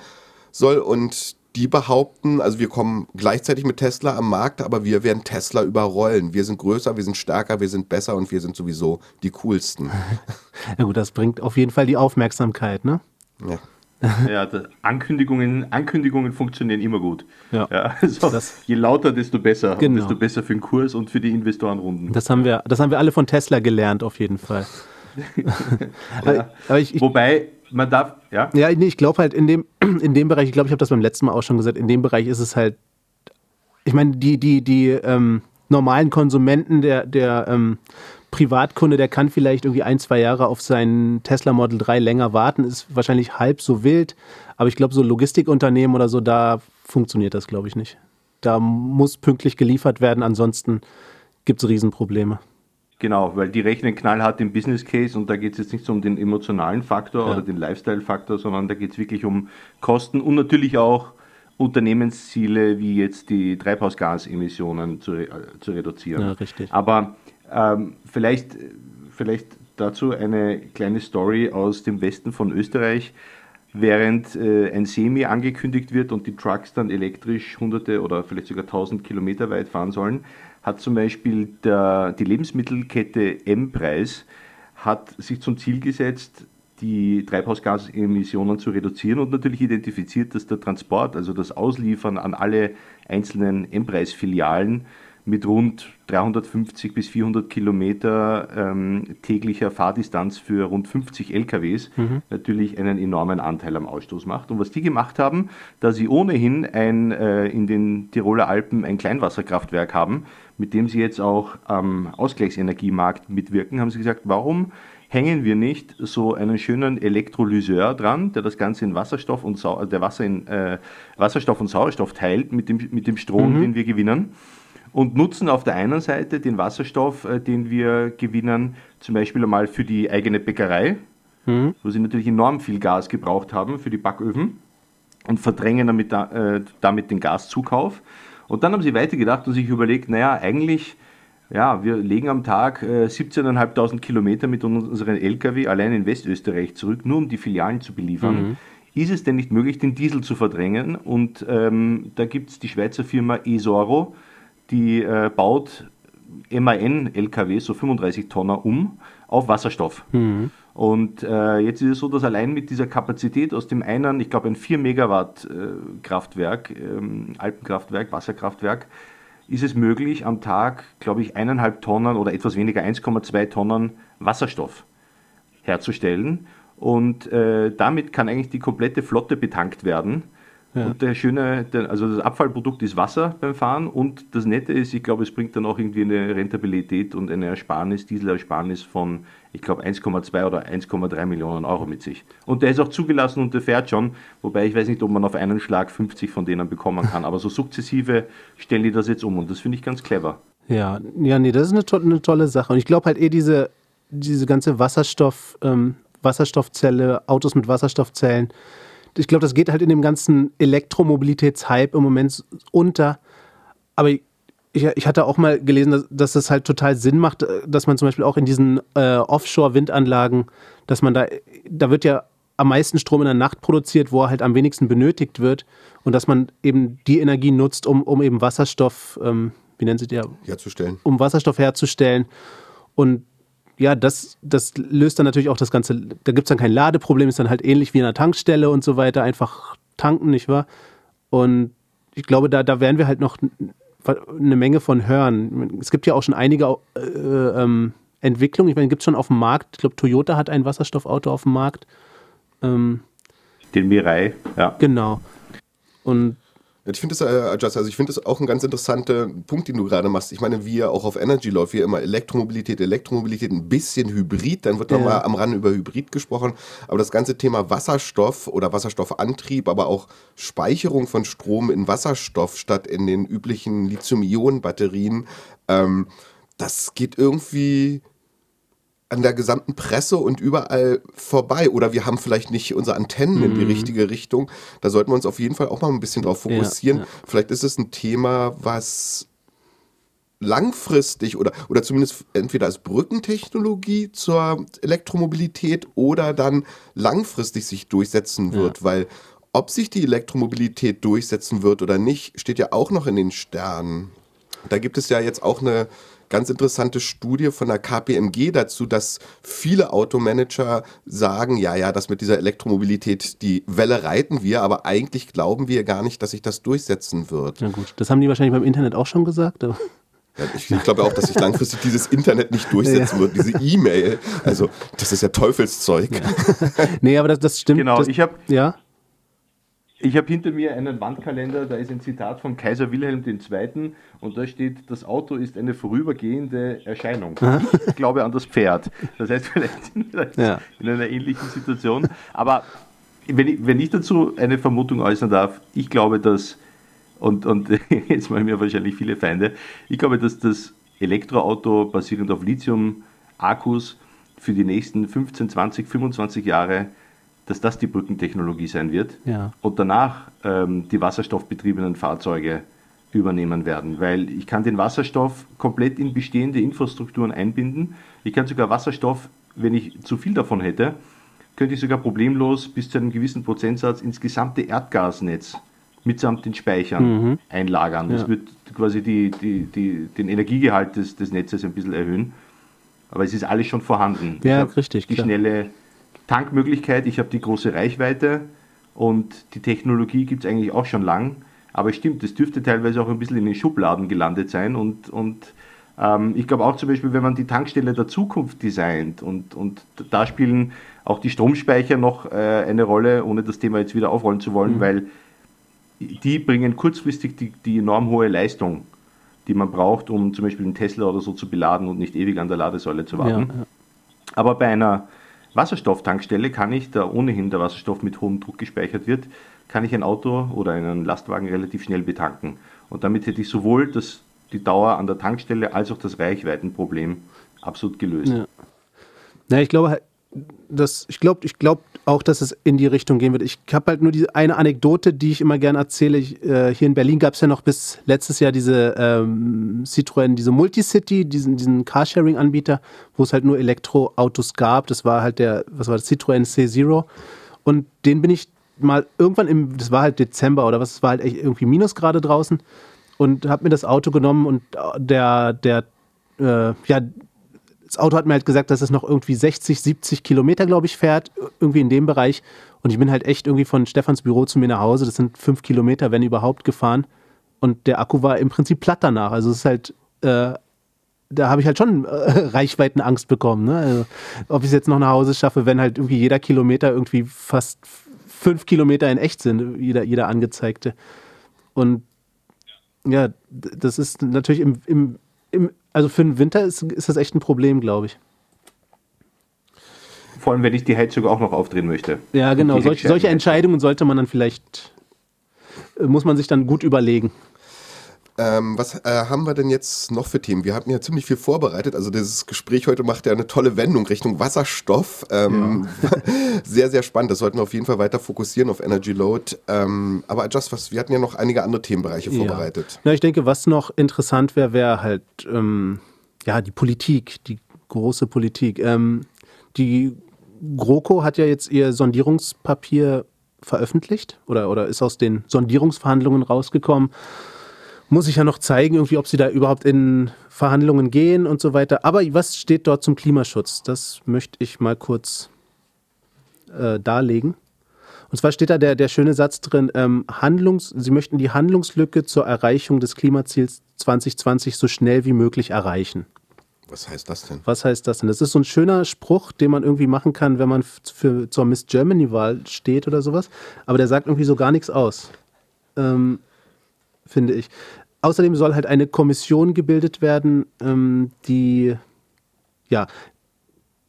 soll. Und die behaupten, also wir kommen gleichzeitig mit Tesla am Markt, aber wir werden Tesla überrollen. Wir sind größer, wir sind stärker, wir sind besser und wir sind sowieso die coolsten. ja gut, das bringt auf jeden Fall die Aufmerksamkeit, ne? Ja. Ja, Ankündigungen, Ankündigungen funktionieren immer gut. Ja. ja also je lauter, desto besser. Genau. Desto besser für den Kurs und für die Investorenrunden. Das haben wir, das haben wir alle von Tesla gelernt, auf jeden Fall. ja. aber ich, ich, Wobei, man darf, ja? Ja, nee, ich glaube halt in dem, in dem Bereich, ich glaube, ich habe das beim letzten Mal auch schon gesagt, in dem Bereich ist es halt, ich meine, die, die, die ähm, normalen Konsumenten der, der ähm, Privatkunde, der kann vielleicht irgendwie ein, zwei Jahre auf seinen Tesla Model 3 länger warten, ist wahrscheinlich halb so wild. Aber ich glaube, so Logistikunternehmen oder so, da funktioniert das, glaube ich, nicht. Da muss pünktlich geliefert werden, ansonsten gibt es Riesenprobleme. Genau, weil die rechnen knallhart den Business Case und da geht es jetzt nicht so um den emotionalen Faktor ja. oder den Lifestyle-Faktor, sondern da geht es wirklich um Kosten und natürlich auch Unternehmensziele wie jetzt die Treibhausgasemissionen zu, äh, zu reduzieren. Ja, richtig. Aber ähm, vielleicht, vielleicht dazu eine kleine Story aus dem Westen von Österreich. Während äh, ein Semi angekündigt wird und die Trucks dann elektrisch hunderte oder vielleicht sogar tausend Kilometer weit fahren sollen, hat zum Beispiel der, die Lebensmittelkette M-Preis hat sich zum Ziel gesetzt, die Treibhausgasemissionen zu reduzieren und natürlich identifiziert, dass der Transport, also das Ausliefern an alle einzelnen M-Preis-Filialen mit rund 350 bis 400 Kilometer ähm, täglicher Fahrdistanz für rund 50 LKWs mhm. natürlich einen enormen Anteil am Ausstoß macht. Und was die gemacht haben, da sie ohnehin ein, äh, in den Tiroler Alpen ein Kleinwasserkraftwerk haben, mit dem sie jetzt auch am Ausgleichsenergiemarkt mitwirken, haben sie gesagt, warum hängen wir nicht so einen schönen Elektrolyseur dran, der das Ganze in Wasserstoff und, Sau der Wasser in, äh, Wasserstoff und Sauerstoff teilt mit dem, mit dem Strom, mhm. den wir gewinnen und nutzen auf der einen Seite den Wasserstoff, äh, den wir gewinnen, zum Beispiel einmal für die eigene Bäckerei, mhm. wo sie natürlich enorm viel Gas gebraucht haben für die Backöfen und verdrängen damit, äh, damit den Gaszukauf. Und dann haben sie weitergedacht und sich überlegt, naja, eigentlich, ja, wir legen am Tag äh, 17.500 Kilometer mit unseren Lkw allein in Westösterreich zurück, nur um die Filialen zu beliefern. Mhm. Ist es denn nicht möglich, den Diesel zu verdrängen? Und ähm, da gibt es die Schweizer Firma eSoro, die äh, baut MAN-LKW, so 35 Tonner, um auf Wasserstoff. Mhm. Und äh, jetzt ist es so, dass allein mit dieser Kapazität aus dem einen, ich glaube ein 4 Megawatt äh, Kraftwerk, ähm, Alpenkraftwerk, Wasserkraftwerk, ist es möglich, am Tag, glaube ich, eineinhalb Tonnen oder etwas weniger 1,2 Tonnen Wasserstoff herzustellen. Und äh, damit kann eigentlich die komplette Flotte betankt werden ja. Und der schöne, also das Abfallprodukt ist Wasser beim Fahren und das Nette ist, ich glaube, es bringt dann auch irgendwie eine Rentabilität und eine Ersparnis, Dieselersparnis von, ich glaube, 1,2 oder 1,3 Millionen Euro mit sich. Und der ist auch zugelassen und der fährt schon, wobei ich weiß nicht, ob man auf einen Schlag 50 von denen bekommen kann, aber so sukzessive stellen die das jetzt um und das finde ich ganz clever. Ja, ja, nee, das ist eine, to eine tolle Sache und ich glaube halt eh diese, diese ganze Wasserstoff, ähm, Wasserstoffzelle, Autos mit Wasserstoffzellen, ich glaube, das geht halt in dem ganzen Elektromobilitätshype im Moment unter. Aber ich, ich hatte auch mal gelesen, dass, dass das halt total Sinn macht, äh, dass man zum Beispiel auch in diesen äh, Offshore-Windanlagen, dass man da, da wird ja am meisten Strom in der Nacht produziert, wo er halt am wenigsten benötigt wird und dass man eben die Energie nutzt, um, um eben Wasserstoff, ähm, wie nennt sie der? Herzustellen. Um Wasserstoff herzustellen. Und ja, das, das löst dann natürlich auch das Ganze, da gibt es dann kein Ladeproblem, ist dann halt ähnlich wie in einer Tankstelle und so weiter, einfach tanken, nicht wahr? Und ich glaube, da, da werden wir halt noch eine Menge von hören. Es gibt ja auch schon einige äh, ähm, Entwicklungen, ich meine, gibt es schon auf dem Markt, ich glaube, Toyota hat ein Wasserstoffauto auf dem Markt. Ähm, Den Mirai, ja. Genau. Und ich finde das, äh, Just, also ich finde das auch ein ganz interessanter Punkt, den du gerade machst. Ich meine, wir auch auf Energy Love, wir immer Elektromobilität, Elektromobilität, ein bisschen Hybrid, dann wird ja. nochmal am Rand über Hybrid gesprochen. Aber das ganze Thema Wasserstoff oder Wasserstoffantrieb, aber auch Speicherung von Strom in Wasserstoff statt in den üblichen Lithium-Ionen-Batterien, ähm, das geht irgendwie an der gesamten Presse und überall vorbei. Oder wir haben vielleicht nicht unsere Antennen mhm. in die mhm. richtige Richtung. Da sollten wir uns auf jeden Fall auch mal ein bisschen drauf fokussieren. Ja, ja. Vielleicht ist es ein Thema, was langfristig oder, oder zumindest entweder als Brückentechnologie zur Elektromobilität oder dann langfristig sich durchsetzen wird, ja. weil ob sich die Elektromobilität durchsetzen wird oder nicht, steht ja auch noch in den Sternen. Da gibt es ja jetzt auch eine ganz interessante Studie von der KPMG dazu, dass viele Automanager sagen, ja, ja, das mit dieser Elektromobilität, die Welle reiten wir, aber eigentlich glauben wir gar nicht, dass sich das durchsetzen wird. Na gut, das haben die wahrscheinlich beim Internet auch schon gesagt. Ja, ich, ich, glaube auch, dass sich langfristig dieses Internet nicht durchsetzen ja. wird, diese E-Mail. Also, das ist ja Teufelszeug. Ja. nee, aber das, das stimmt. Genau, das, ich habe ja? Ich habe hinter mir einen Wandkalender, da ist ein Zitat von Kaiser Wilhelm II. und da steht, das Auto ist eine vorübergehende Erscheinung. Ich glaube an das Pferd. Das heißt, vielleicht sind wir ja. in einer ähnlichen Situation. Aber wenn ich, wenn ich dazu eine Vermutung äußern darf, ich glaube, dass, und, und jetzt machen mir wahrscheinlich viele Feinde, ich glaube, dass das Elektroauto basierend auf Lithium-Akkus für die nächsten 15, 20, 25 Jahre dass das die Brückentechnologie sein wird ja. und danach ähm, die wasserstoffbetriebenen Fahrzeuge übernehmen werden, weil ich kann den Wasserstoff komplett in bestehende Infrastrukturen einbinden. Ich kann sogar Wasserstoff, wenn ich zu viel davon hätte, könnte ich sogar problemlos bis zu einem gewissen Prozentsatz ins gesamte Erdgasnetz mitsamt den Speichern mhm. einlagern. Das ja. wird quasi die, die, die, den Energiegehalt des, des Netzes ein bisschen erhöhen. Aber es ist alles schon vorhanden. Ja, richtig. Die klar. schnelle Tankmöglichkeit, ich habe die große Reichweite und die Technologie gibt es eigentlich auch schon lang. Aber es stimmt, das dürfte teilweise auch ein bisschen in den Schubladen gelandet sein. Und, und ähm, ich glaube auch zum Beispiel, wenn man die Tankstelle der Zukunft designt und, und da spielen auch die Stromspeicher noch äh, eine Rolle, ohne das Thema jetzt wieder aufrollen zu wollen, mhm. weil die bringen kurzfristig die, die enorm hohe Leistung, die man braucht, um zum Beispiel einen Tesla oder so zu beladen und nicht ewig an der Ladesäule zu warten. Ja, ja. Aber bei einer Wasserstofftankstelle kann ich, da ohnehin der Wasserstoff mit hohem Druck gespeichert wird, kann ich ein Auto oder einen Lastwagen relativ schnell betanken. Und damit hätte ich sowohl das, die Dauer an der Tankstelle als auch das Reichweitenproblem absolut gelöst. Ja. Na, ich glaube, das, ich glaube ich glaub auch, dass es in die Richtung gehen wird. Ich habe halt nur diese eine Anekdote, die ich immer gerne erzähle. Ich, äh, hier in Berlin gab es ja noch bis letztes Jahr diese ähm, Citroën, diese Multicity, diesen, diesen Carsharing-Anbieter, wo es halt nur Elektroautos gab. Das war halt der, was war das, Citroën C0. Und den bin ich mal irgendwann im, das war halt Dezember oder was, es war halt echt irgendwie Minusgrade draußen und habe mir das Auto genommen und der, der, äh, ja, das Auto hat mir halt gesagt, dass es noch irgendwie 60, 70 Kilometer, glaube ich, fährt, irgendwie in dem Bereich. Und ich bin halt echt irgendwie von Stefans Büro zu mir nach Hause, das sind fünf Kilometer, wenn überhaupt, gefahren. Und der Akku war im Prinzip platt danach. Also es ist halt, äh, da habe ich halt schon äh, Reichweitenangst bekommen. Ne? Also, ob ich es jetzt noch nach Hause schaffe, wenn halt irgendwie jeder Kilometer irgendwie fast fünf Kilometer in echt sind, jeder, jeder angezeigte. Und ja, das ist natürlich im, im, im also für den Winter ist, ist das echt ein Problem, glaube ich. Vor allem, wenn ich die Heizung auch noch aufdrehen möchte. Ja, genau. Solch, solche Entscheidungen sollte man dann vielleicht, äh, muss man sich dann gut überlegen. Ähm, was äh, haben wir denn jetzt noch für Themen? Wir hatten ja ziemlich viel vorbereitet. Also dieses Gespräch heute macht ja eine tolle Wendung Richtung Wasserstoff. Ähm, ja. sehr, sehr spannend. Das sollten wir auf jeden Fall weiter fokussieren auf Energy Load. Ähm, aber Just, was, wir hatten ja noch einige andere Themenbereiche vorbereitet. Ja, ich denke, was noch interessant wäre, wäre halt ähm, ja die Politik, die große Politik. Ähm, die GroKo hat ja jetzt ihr Sondierungspapier veröffentlicht oder, oder ist aus den Sondierungsverhandlungen rausgekommen muss ich ja noch zeigen, irgendwie, ob sie da überhaupt in Verhandlungen gehen und so weiter. Aber was steht dort zum Klimaschutz? Das möchte ich mal kurz äh, darlegen. Und zwar steht da der, der schöne Satz drin, ähm, Handlungs, Sie möchten die Handlungslücke zur Erreichung des Klimaziels 2020 so schnell wie möglich erreichen. Was heißt das denn? Was heißt das denn? Das ist so ein schöner Spruch, den man irgendwie machen kann, wenn man für, zur Miss Germany-Wahl steht oder sowas. Aber der sagt irgendwie so gar nichts aus. Ähm, finde ich. Außerdem soll halt eine Kommission gebildet werden, ähm, die ja,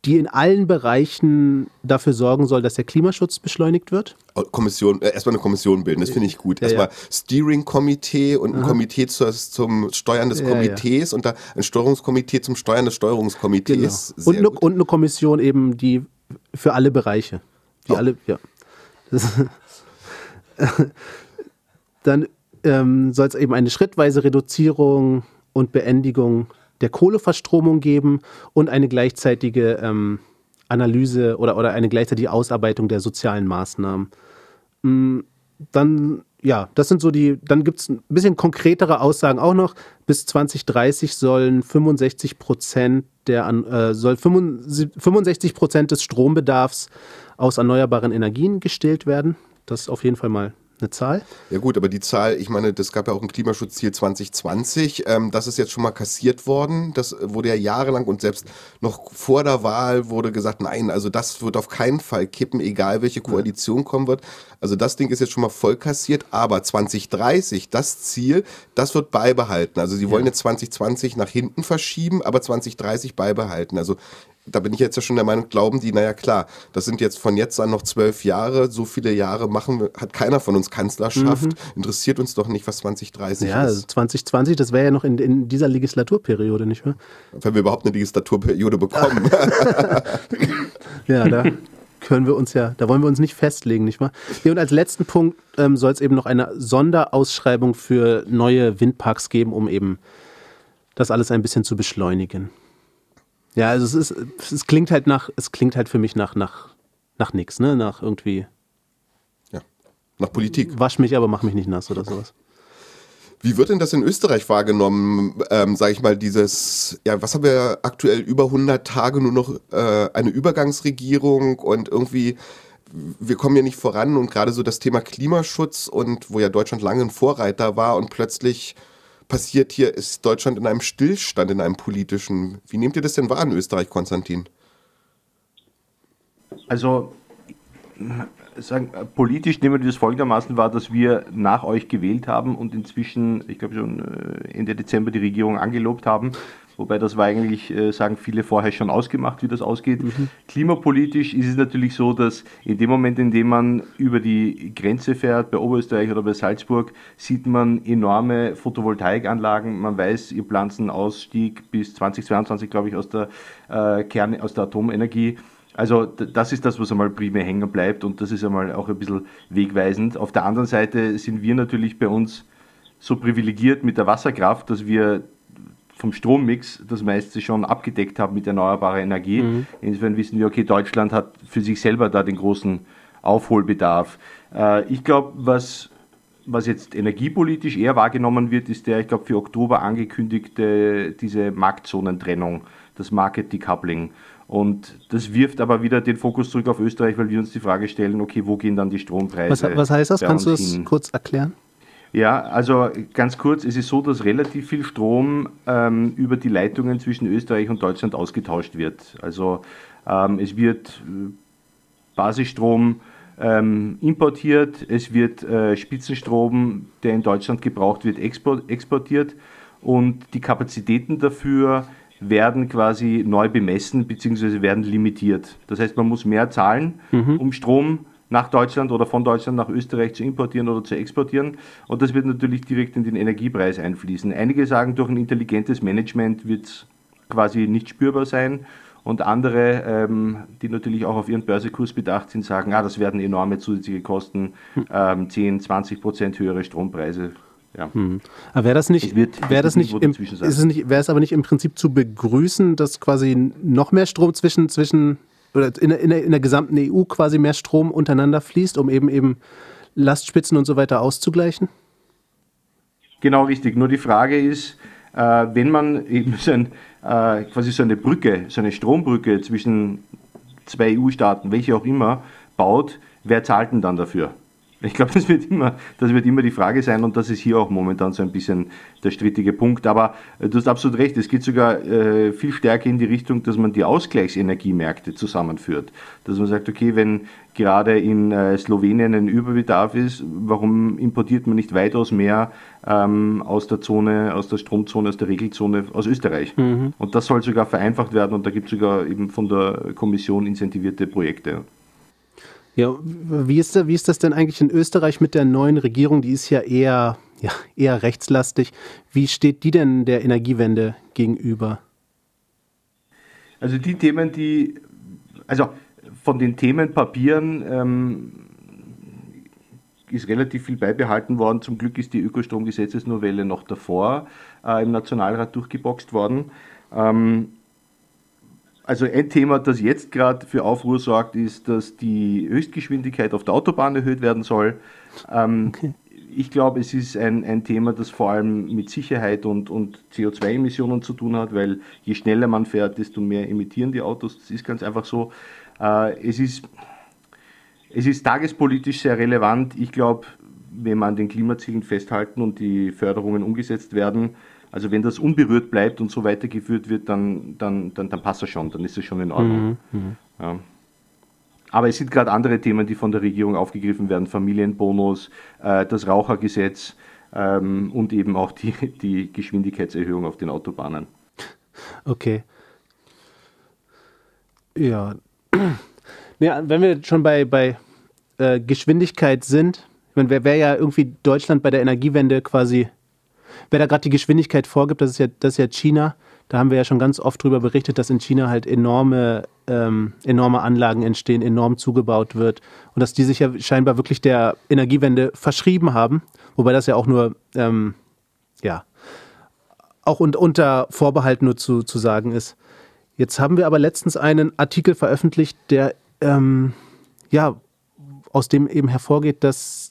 die in allen Bereichen dafür sorgen soll, dass der Klimaschutz beschleunigt wird? Oh, Kommission, äh, erstmal eine Kommission bilden, das finde ich gut. Erstmal ja. Steering-Komitee und ein Aha. Komitee zu, zum Steuern des Komitees ja, und da ein Steuerungskomitee zum Steuern des Steuerungskomitees. Genau. Und, eine, und, eine, Kommission eben, die für alle Bereiche. Die oh. alle, ja. dann ähm, soll es eben eine schrittweise Reduzierung und Beendigung der Kohleverstromung geben und eine gleichzeitige ähm, Analyse oder, oder eine gleichzeitige Ausarbeitung der sozialen Maßnahmen. Mm, dann, ja, das sind so die, dann gibt es ein bisschen konkretere Aussagen auch noch. Bis 2030 sollen 65 Prozent der, äh, soll 65 Prozent des Strombedarfs aus erneuerbaren Energien gestillt werden. Das ist auf jeden Fall mal eine Zahl? Ja gut, aber die Zahl, ich meine, das gab ja auch ein Klimaschutzziel 2020, ähm, das ist jetzt schon mal kassiert worden. Das wurde ja jahrelang und selbst noch vor der Wahl wurde gesagt, nein, also das wird auf keinen Fall kippen, egal welche Koalition kommen wird. Also das Ding ist jetzt schon mal voll kassiert, aber 2030, das Ziel, das wird beibehalten. Also sie wollen ja. jetzt 2020 nach hinten verschieben, aber 2030 beibehalten. Also da bin ich jetzt ja schon der Meinung, glauben die, naja klar, das sind jetzt von jetzt an noch zwölf Jahre, so viele Jahre machen, hat keiner von uns Kanzlerschaft, mhm. interessiert uns doch nicht, was 2030 ja, ist. Ja, also 2020, das wäre ja noch in, in dieser Legislaturperiode, nicht wahr? Wenn wir überhaupt eine Legislaturperiode bekommen. ja, da können wir uns ja, da wollen wir uns nicht festlegen, nicht wahr? Ja, und als letzten Punkt ähm, soll es eben noch eine Sonderausschreibung für neue Windparks geben, um eben das alles ein bisschen zu beschleunigen. Ja, also es ist, es klingt halt nach, es klingt halt für mich nach, nach, nach nix, ne? Nach irgendwie. Ja. Nach Politik. Wasch mich, aber mach mich nicht nass oder sowas. Wie wird denn das in Österreich wahrgenommen, ähm, sage ich mal, dieses, ja, was haben wir aktuell über 100 Tage nur noch äh, eine Übergangsregierung und irgendwie wir kommen ja nicht voran und gerade so das Thema Klimaschutz und wo ja Deutschland lange ein Vorreiter war und plötzlich passiert hier, ist Deutschland in einem Stillstand, in einem politischen. Wie nehmt ihr das denn wahr in Österreich, Konstantin? Also sagen, politisch nehmen wir das folgendermaßen wahr, dass wir nach euch gewählt haben und inzwischen, ich glaube schon äh, Ende Dezember die Regierung angelobt haben. Wobei das war eigentlich, äh, sagen viele vorher schon ausgemacht, wie das ausgeht. Mhm. Klimapolitisch ist es natürlich so, dass in dem Moment, in dem man über die Grenze fährt, bei Oberösterreich oder bei Salzburg, sieht man enorme Photovoltaikanlagen. Man weiß, ihr plant einen Ausstieg bis 2022, glaube ich, aus der äh, Kern, aus der Atomenergie. Also das ist das, was einmal primär hängen bleibt und das ist einmal auch ein bisschen wegweisend. Auf der anderen Seite sind wir natürlich bei uns so privilegiert mit der Wasserkraft, dass wir vom Strommix das meiste schon abgedeckt haben mit erneuerbarer Energie. Mhm. Insofern wissen wir, okay, Deutschland hat für sich selber da den großen Aufholbedarf. Äh, ich glaube, was, was jetzt energiepolitisch eher wahrgenommen wird, ist der, ich glaube, für Oktober angekündigte, diese Marktzonentrennung, das Market Decoupling. Und das wirft aber wieder den Fokus zurück auf Österreich, weil wir uns die Frage stellen, okay, wo gehen dann die Strompreise? Was, was heißt das? Kannst du das kurz erklären? Ja, also ganz kurz, es ist so, dass relativ viel Strom ähm, über die Leitungen zwischen Österreich und Deutschland ausgetauscht wird. Also ähm, es wird äh, Basisstrom ähm, importiert, es wird äh, Spitzenstrom, der in Deutschland gebraucht wird, export, exportiert und die Kapazitäten dafür werden quasi neu bemessen bzw. werden limitiert. Das heißt, man muss mehr zahlen, mhm. um Strom nach Deutschland oder von Deutschland nach Österreich zu importieren oder zu exportieren. Und das wird natürlich direkt in den Energiepreis einfließen. Einige sagen, durch ein intelligentes Management wird es quasi nicht spürbar sein. Und andere, ähm, die natürlich auch auf ihren Börsekurs bedacht sind, sagen, ah, das werden enorme zusätzliche Kosten, hm. ähm, 10, 20 Prozent höhere Strompreise ja. Hm. Aber wäre das nicht, wäre das nicht, im, ist es nicht, wäre es aber nicht im Prinzip zu begrüßen, dass quasi noch mehr Strom zwischen, zwischen oder in, in, in der gesamten EU quasi mehr Strom untereinander fließt, um eben eben Lastspitzen und so weiter auszugleichen? Genau richtig. Nur die Frage ist, äh, wenn man eben so ein, äh, quasi so eine Brücke, so eine Strombrücke zwischen zwei EU-Staaten, welche auch immer, baut, wer zahlt denn dann dafür? Ich glaube, das wird immer, das wird immer die Frage sein und das ist hier auch momentan so ein bisschen der strittige Punkt. Aber äh, du hast absolut recht, es geht sogar äh, viel stärker in die Richtung, dass man die Ausgleichsenergiemärkte zusammenführt. Dass man sagt, okay, wenn gerade in äh, Slowenien ein Überbedarf ist, warum importiert man nicht weitaus mehr ähm, aus der Zone, aus der Stromzone, aus der Regelzone aus Österreich? Mhm. Und das soll sogar vereinfacht werden und da gibt es sogar eben von der Kommission incentivierte Projekte. Ja, wie ist, wie ist das denn eigentlich in Österreich mit der neuen Regierung? Die ist ja eher, ja eher rechtslastig. Wie steht die denn der Energiewende gegenüber? Also die Themen, die, also von den Themenpapieren ähm, ist relativ viel beibehalten worden. Zum Glück ist die Ökostromgesetzesnovelle noch davor äh, im Nationalrat durchgeboxt worden. Ähm, also ein Thema, das jetzt gerade für Aufruhr sorgt, ist, dass die Höchstgeschwindigkeit auf der Autobahn erhöht werden soll. Ähm, okay. Ich glaube, es ist ein, ein Thema, das vor allem mit Sicherheit und, und CO2-Emissionen zu tun hat, weil je schneller man fährt, desto mehr emittieren die Autos. Das ist ganz einfach so. Äh, es, ist, es ist tagespolitisch sehr relevant. Ich glaube, wenn man an den Klimazielen festhalten und die Förderungen umgesetzt werden, also wenn das unberührt bleibt und so weitergeführt wird, dann, dann, dann, dann passt das schon, dann ist es schon in Ordnung. Mhm, mhm. ja. Aber es sind gerade andere Themen, die von der Regierung aufgegriffen werden, Familienbonus, äh, das Rauchergesetz ähm, und eben auch die, die Geschwindigkeitserhöhung auf den Autobahnen. Okay. Ja. ja wenn wir schon bei, bei äh, Geschwindigkeit sind, wäre wär ja irgendwie Deutschland bei der Energiewende quasi wer da gerade die Geschwindigkeit vorgibt, das ist, ja, das ist ja China. Da haben wir ja schon ganz oft darüber berichtet, dass in China halt enorme, ähm, enorme Anlagen entstehen, enorm zugebaut wird und dass die sich ja scheinbar wirklich der Energiewende verschrieben haben, wobei das ja auch nur, ähm, ja, auch un unter Vorbehalt nur zu, zu sagen ist. Jetzt haben wir aber letztens einen Artikel veröffentlicht, der, ähm, ja, aus dem eben hervorgeht, dass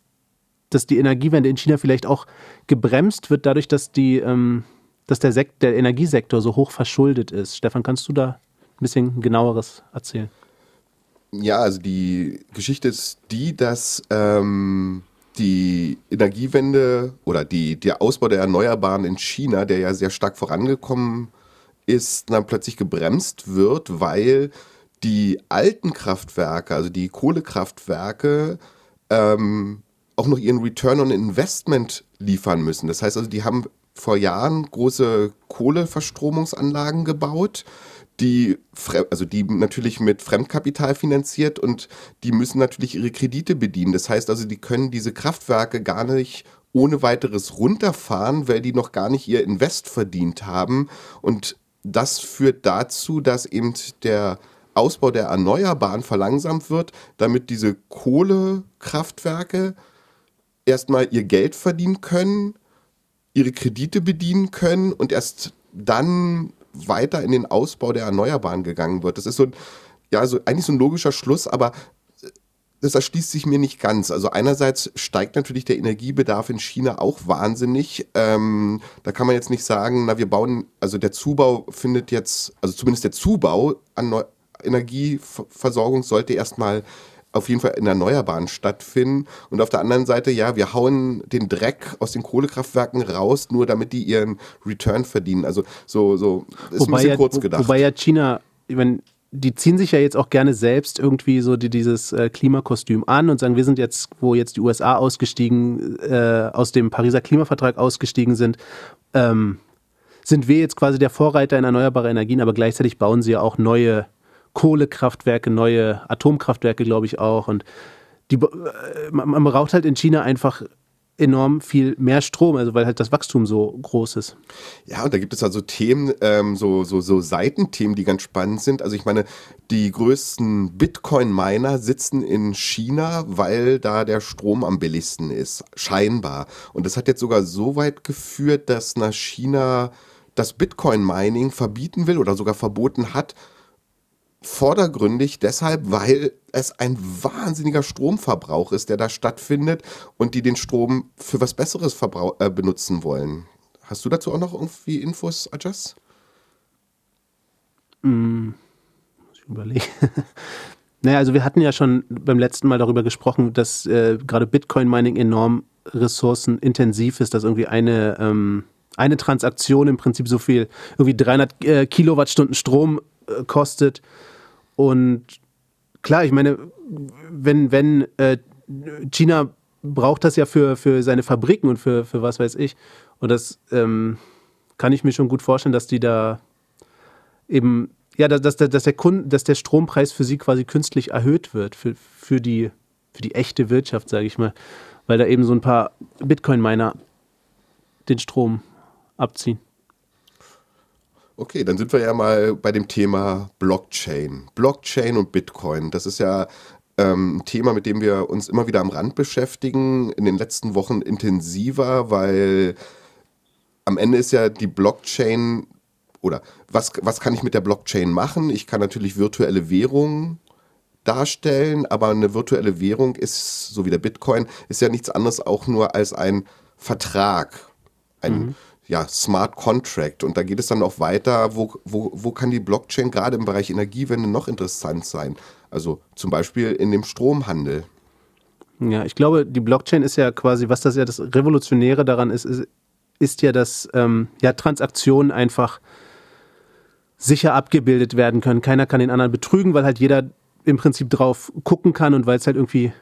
dass die Energiewende in China vielleicht auch gebremst wird, dadurch, dass, die, ähm, dass der, Sekt, der Energiesektor so hoch verschuldet ist. Stefan, kannst du da ein bisschen genaueres erzählen? Ja, also die Geschichte ist die, dass ähm, die Energiewende oder die, der Ausbau der Erneuerbaren in China, der ja sehr stark vorangekommen ist, dann plötzlich gebremst wird, weil die alten Kraftwerke, also die Kohlekraftwerke, ähm, auch noch ihren Return on Investment liefern müssen. Das heißt also, die haben vor Jahren große Kohleverstromungsanlagen gebaut, die, also die natürlich mit Fremdkapital finanziert und die müssen natürlich ihre Kredite bedienen. Das heißt also, die können diese Kraftwerke gar nicht ohne weiteres runterfahren, weil die noch gar nicht ihr Invest verdient haben. Und das führt dazu, dass eben der Ausbau der Erneuerbaren verlangsamt wird, damit diese Kohlekraftwerke erstmal ihr Geld verdienen können, ihre Kredite bedienen können und erst dann weiter in den Ausbau der Erneuerbaren gegangen wird. Das ist so ja, so eigentlich so ein logischer Schluss, aber äh, das erschließt sich mir nicht ganz. Also einerseits steigt natürlich der Energiebedarf in China auch wahnsinnig. Ähm, da kann man jetzt nicht sagen, na wir bauen, also der Zubau findet jetzt, also zumindest der Zubau an Neu Energieversorgung sollte erstmal auf jeden Fall in Erneuerbaren stattfinden. Und auf der anderen Seite, ja, wir hauen den Dreck aus den Kohlekraftwerken raus, nur damit die ihren Return verdienen. Also so, so ist wobei ein bisschen ja, kurz gedacht. Wobei ja China, ich meine, die ziehen sich ja jetzt auch gerne selbst irgendwie so die, dieses äh, Klimakostüm an und sagen, wir sind jetzt, wo jetzt die USA ausgestiegen, äh, aus dem Pariser Klimavertrag ausgestiegen sind, ähm, sind wir jetzt quasi der Vorreiter in erneuerbare Energien, aber gleichzeitig bauen sie ja auch neue Kohlekraftwerke, neue Atomkraftwerke, glaube ich auch. Und die, äh, man braucht halt in China einfach enorm viel mehr Strom, also weil halt das Wachstum so groß ist. Ja, und da gibt es also Themen, ähm, so, so, so Seitenthemen, die ganz spannend sind. Also ich meine, die größten Bitcoin-Miner sitzen in China, weil da der Strom am billigsten ist, scheinbar. Und das hat jetzt sogar so weit geführt, dass nach China das Bitcoin-Mining verbieten will oder sogar verboten hat, vordergründig deshalb, weil es ein wahnsinniger Stromverbrauch ist, der da stattfindet und die den Strom für was Besseres äh, benutzen wollen. Hast du dazu auch noch irgendwie Infos, Ajas? Mm, muss ich überlegen. naja, also wir hatten ja schon beim letzten Mal darüber gesprochen, dass äh, gerade Bitcoin-Mining enorm ressourcenintensiv ist, dass irgendwie eine, ähm, eine Transaktion im Prinzip so viel, irgendwie 300 äh, Kilowattstunden Strom äh, kostet und klar, ich meine, wenn, wenn äh, China braucht das ja für, für seine Fabriken und für, für was weiß ich. Und das ähm, kann ich mir schon gut vorstellen, dass die da eben, ja, dass, dass, dass, der, Kunde, dass der Strompreis für sie quasi künstlich erhöht wird, für, für, die, für die echte Wirtschaft, sage ich mal. Weil da eben so ein paar Bitcoin-Miner den Strom abziehen. Okay, dann sind wir ja mal bei dem Thema Blockchain. Blockchain und Bitcoin, das ist ja ähm, ein Thema, mit dem wir uns immer wieder am Rand beschäftigen, in den letzten Wochen intensiver, weil am Ende ist ja die Blockchain oder was, was kann ich mit der Blockchain machen? Ich kann natürlich virtuelle Währungen darstellen, aber eine virtuelle Währung ist, so wie der Bitcoin, ist ja nichts anderes auch nur als ein Vertrag. Ein, mhm ja, Smart Contract. Und da geht es dann auch weiter, wo, wo, wo kann die Blockchain gerade im Bereich Energiewende noch interessant sein? Also zum Beispiel in dem Stromhandel. Ja, ich glaube, die Blockchain ist ja quasi, was das ja das Revolutionäre daran ist, ist, ist ja, dass ähm, ja, Transaktionen einfach sicher abgebildet werden können. Keiner kann den anderen betrügen, weil halt jeder im Prinzip drauf gucken kann und weil es halt irgendwie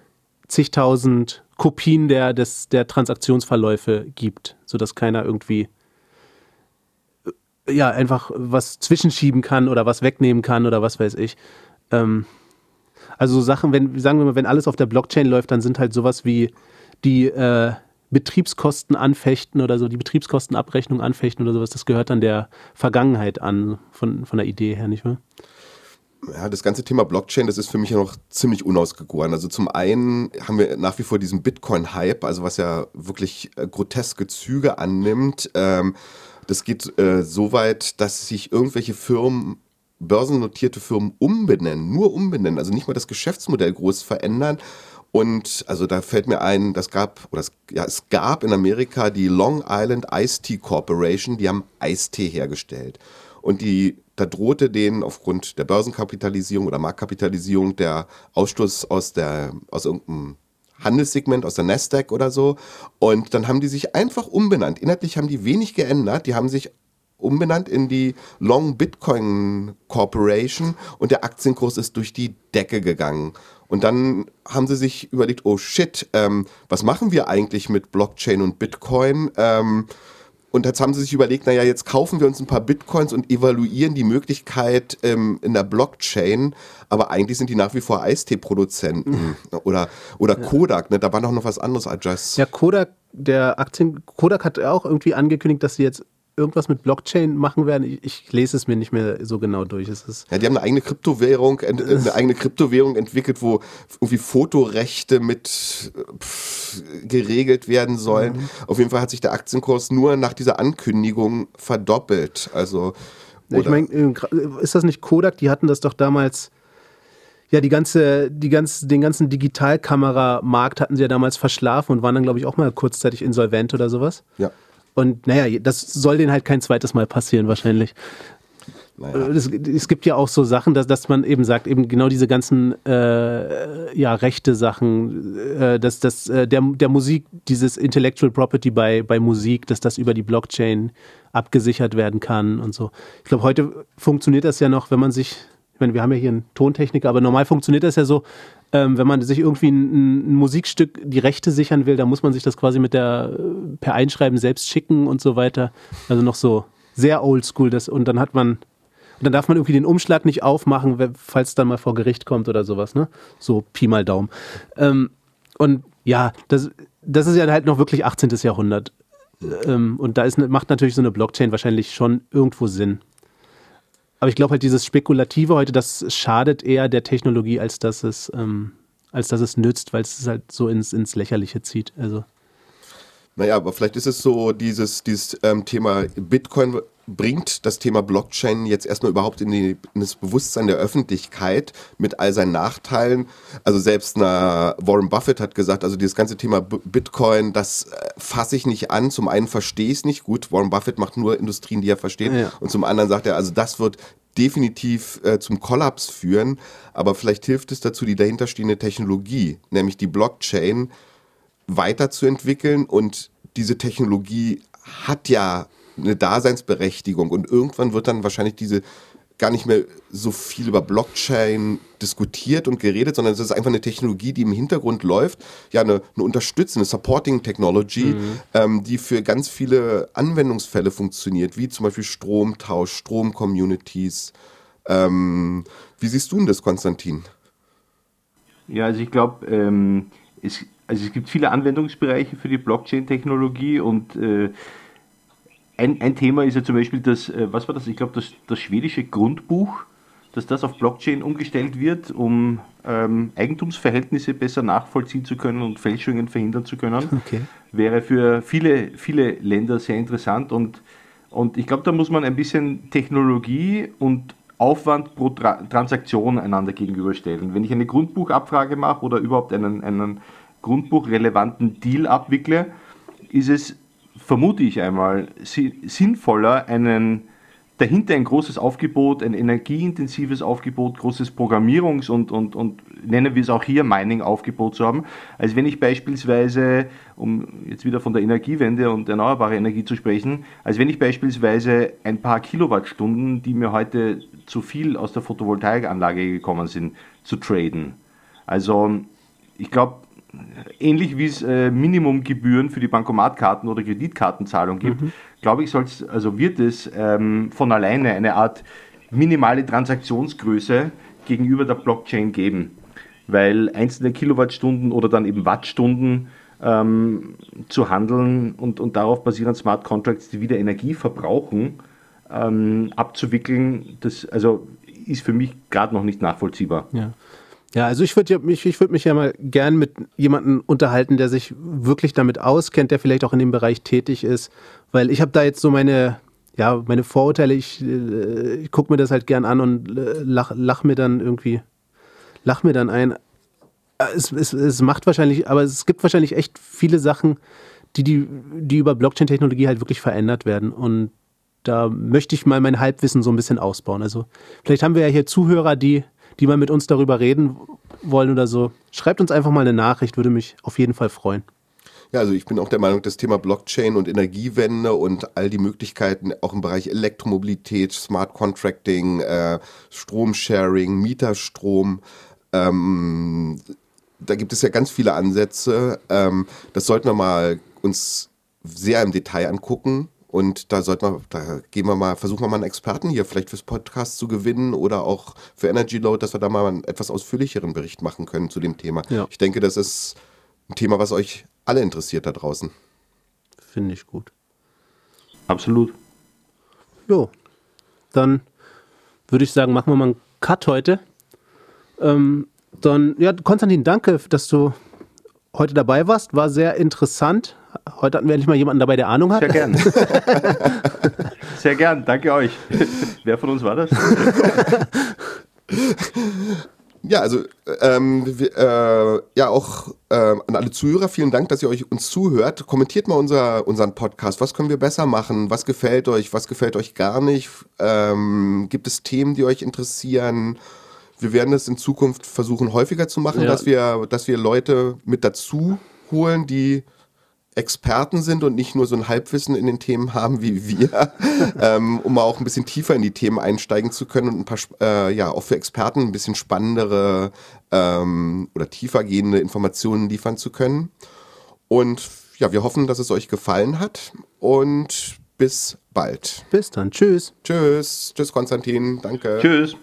zigtausend Kopien der, des, der Transaktionsverläufe gibt, sodass keiner irgendwie ja, einfach was zwischenschieben kann oder was wegnehmen kann oder was weiß ich. Ähm, also so Sachen, wenn, sagen wir mal, wenn alles auf der Blockchain läuft, dann sind halt sowas wie die äh, Betriebskosten anfechten oder so, die Betriebskostenabrechnung anfechten oder sowas, das gehört dann der Vergangenheit an, von, von der Idee her, nicht wahr? ja, das ganze Thema Blockchain, das ist für mich ja noch ziemlich unausgegoren. Also zum einen haben wir nach wie vor diesen Bitcoin-Hype, also was ja wirklich äh, groteske Züge annimmt. Ähm, das geht äh, so weit, dass sich irgendwelche Firmen, börsennotierte Firmen umbenennen, nur umbenennen, also nicht mal das Geschäftsmodell groß verändern. Und also da fällt mir ein, das gab, oder es, ja, es gab in Amerika die Long Island Ice Tea Corporation, die haben Eistee hergestellt. Und die da drohte denen aufgrund der Börsenkapitalisierung oder Marktkapitalisierung der Ausstoß aus der, aus irgendeinem Handelssegment aus der Nasdaq oder so. Und dann haben die sich einfach umbenannt. Inhaltlich haben die wenig geändert. Die haben sich umbenannt in die Long Bitcoin Corporation und der Aktienkurs ist durch die Decke gegangen. Und dann haben sie sich überlegt, oh shit, ähm, was machen wir eigentlich mit Blockchain und Bitcoin? Ähm, und jetzt haben sie sich überlegt, naja, jetzt kaufen wir uns ein paar Bitcoins und evaluieren die Möglichkeit ähm, in der Blockchain. Aber eigentlich sind die nach wie vor Eistee-Produzenten mhm. oder, oder ja. Kodak. Ne? Da war noch, noch was anderes. Just ja, Kodak, der Aktien, Kodak hat auch irgendwie angekündigt, dass sie jetzt irgendwas mit Blockchain machen werden. Ich, ich, lese es mir nicht mehr so genau durch. Es ist ja, die haben eine eigene Kryptowährung, eine eigene Kryptowährung entwickelt, wo irgendwie Fotorechte mit pff, geregelt werden sollen. Mhm. Auf jeden Fall hat sich der Aktienkurs nur nach dieser Ankündigung verdoppelt. Also ich meine, äh, ist das nicht Kodak? Die hatten das doch damals ja, die ganze, die ganze, den ganzen Digitalkameramarkt hatten sie ja damals verschlafen und waren dann, glaube ich, auch mal kurzzeitig insolvent oder sowas. Ja. Und naja, das soll denen halt kein zweites Mal passieren wahrscheinlich. Naja. Es, es, gibt ja auch so Sachen, dass, dass man eben sagt, eben genau diese ganzen äh, ja, rechte Sachen, äh, dass, dass äh, der, der Musik, dieses Intellectual Property bei, bei Musik, dass das über die Blockchain abgesichert werden kann und so. Ich glaube, heute funktioniert das ja noch, wenn man sich, ich meine, wir haben ja hier einen Tontechniker, aber normal funktioniert das ja so, ähm, wenn man sich irgendwie ein, ein, Musikstück die Rechte sichern will, dann muss man sich das quasi mit der per Einschreiben selbst schicken und so weiter. Also noch so sehr oldschool. Das, und dann hat man, und dann darf man irgendwie den Umschlag nicht aufmachen, falls es dann mal vor Gericht kommt oder sowas, ne? So Pi mal Daumen. Ähm, und ja, das, das ist ja halt noch wirklich 18. Jahrhundert. Ähm, und da ist, macht natürlich so eine Blockchain wahrscheinlich schon irgendwo Sinn. Aber ich glaube halt, dieses Spekulative heute, das schadet eher der Technologie, als dass es, ähm, als dass es nützt, weil es halt so ins, ins Lächerliche zieht. Also. Naja, aber vielleicht ist es so, dieses, dieses ähm, Thema Bitcoin bringt das Thema Blockchain jetzt erstmal überhaupt in, die, in, das Bewusstsein der Öffentlichkeit mit all seinen Nachteilen. Also selbst na, Warren Buffett hat gesagt, also dieses ganze Thema Bitcoin, das äh, fasse ich nicht an. Zum einen verstehe ich es nicht gut. Warren Buffett macht nur Industrien, die er versteht. Ja. Und zum anderen sagt er, also das wird definitiv äh, zum Kollaps führen. Aber vielleicht hilft es dazu, die dahinterstehende Technologie, nämlich die Blockchain, weiterzuentwickeln. Und diese Technologie hat ja eine Daseinsberechtigung und irgendwann wird dann wahrscheinlich diese gar nicht mehr so viel über Blockchain diskutiert und geredet, sondern es ist einfach eine Technologie, die im Hintergrund läuft, ja, eine, eine unterstützende Supporting Technology, mhm. ähm, die für ganz viele Anwendungsfälle funktioniert, wie zum Beispiel Stromtausch, Stromcommunities. Ähm, wie siehst du denn das, Konstantin? Ja, also ich glaube, ähm, es, also es gibt viele Anwendungsbereiche für die Blockchain-Technologie und äh, ein, ein Thema ist ja zum Beispiel das, äh, was war das? Ich glaube, das, das schwedische Grundbuch, dass das auf Blockchain umgestellt wird, um ähm, Eigentumsverhältnisse besser nachvollziehen zu können und Fälschungen verhindern zu können. Okay. Wäre für viele, viele Länder sehr interessant und, und ich glaube, da muss man ein bisschen Technologie und Aufwand pro Tra Transaktion einander gegenüberstellen. Wenn ich eine Grundbuchabfrage mache oder überhaupt einen, einen grundbuchrelevanten Deal abwickle, ist es vermute ich einmal, sinnvoller, einen, dahinter ein großes Aufgebot, ein energieintensives Aufgebot, großes Programmierungs- und, und, und nennen wir es auch hier Mining-Aufgebot zu haben, als wenn ich beispielsweise, um jetzt wieder von der Energiewende und erneuerbare Energie zu sprechen, als wenn ich beispielsweise ein paar Kilowattstunden, die mir heute zu viel aus der Photovoltaikanlage gekommen sind, zu traden. Also ich glaube, ähnlich wie es äh, Minimumgebühren für die Bankomatkarten oder Kreditkartenzahlung gibt, mhm. glaube ich, soll's, also wird es ähm, von alleine eine Art minimale Transaktionsgröße gegenüber der Blockchain geben, weil einzelne Kilowattstunden oder dann eben Wattstunden ähm, zu handeln und, und darauf basieren Smart Contracts, die wieder Energie verbrauchen, ähm, abzuwickeln, das also ist für mich gerade noch nicht nachvollziehbar. Ja. Ja, also ich würde mich, ich würde mich ja mal gern mit jemandem unterhalten, der sich wirklich damit auskennt, der vielleicht auch in dem Bereich tätig ist, weil ich habe da jetzt so meine, ja, meine Vorurteile. Ich, äh, gucke mir das halt gern an und äh, lach, lach mir dann irgendwie, lach mir dann ein. Äh, es, es, es macht wahrscheinlich, aber es gibt wahrscheinlich echt viele Sachen, die, die, die über Blockchain-Technologie halt wirklich verändert werden und da möchte ich mal mein Halbwissen so ein bisschen ausbauen. Also vielleicht haben wir ja hier Zuhörer, die, die mal mit uns darüber reden wollen oder so. Schreibt uns einfach mal eine Nachricht, würde mich auf jeden Fall freuen. Ja, also ich bin auch der Meinung, das Thema Blockchain und Energiewende und all die Möglichkeiten auch im Bereich Elektromobilität, Smart Contracting, äh, Stromsharing, Mieterstrom, ähm, da gibt es ja ganz viele Ansätze. Ähm, das sollten wir mal uns sehr im Detail angucken. Und da sollten wir, da gehen wir mal, versuchen wir mal einen Experten hier vielleicht fürs Podcast zu gewinnen oder auch für Energy Load, dass wir da mal einen etwas ausführlicheren Bericht machen können zu dem Thema. Ja. Ich denke, das ist ein Thema, was euch alle interessiert da draußen. Finde ich gut. Absolut. Jo, dann würde ich sagen, machen wir mal einen Cut heute. Ähm, dann, ja, Konstantin, danke, dass du heute dabei warst. War sehr interessant. Heute hatten wir endlich mal jemanden dabei, der Ahnung hat. Sehr gern. Sehr gern, danke euch. Wer von uns war das? Ja, also ähm, wir, äh, ja auch äh, an alle Zuhörer, vielen Dank, dass ihr euch uns zuhört. Kommentiert mal unser, unseren Podcast. Was können wir besser machen? Was gefällt euch? Was gefällt euch gar nicht? Ähm, gibt es Themen, die euch interessieren? Wir werden es in Zukunft versuchen, häufiger zu machen, Ja. dass wir, dass wir Leute mit dazu holen, die Experten sind und nicht nur so ein Halbwissen in den Themen haben wie wir, ähm, um auch ein bisschen tiefer in die Themen einsteigen zu können und ein paar, sp- äh, ja, auch für Experten ein bisschen spannendere ähm, oder tiefergehende Informationen liefern zu können. Und ja, wir hoffen, dass es euch gefallen hat und bis bald. Bis dann. Tschüss. Tschüss. Tschüss, Konstantin. Danke. Tschüss.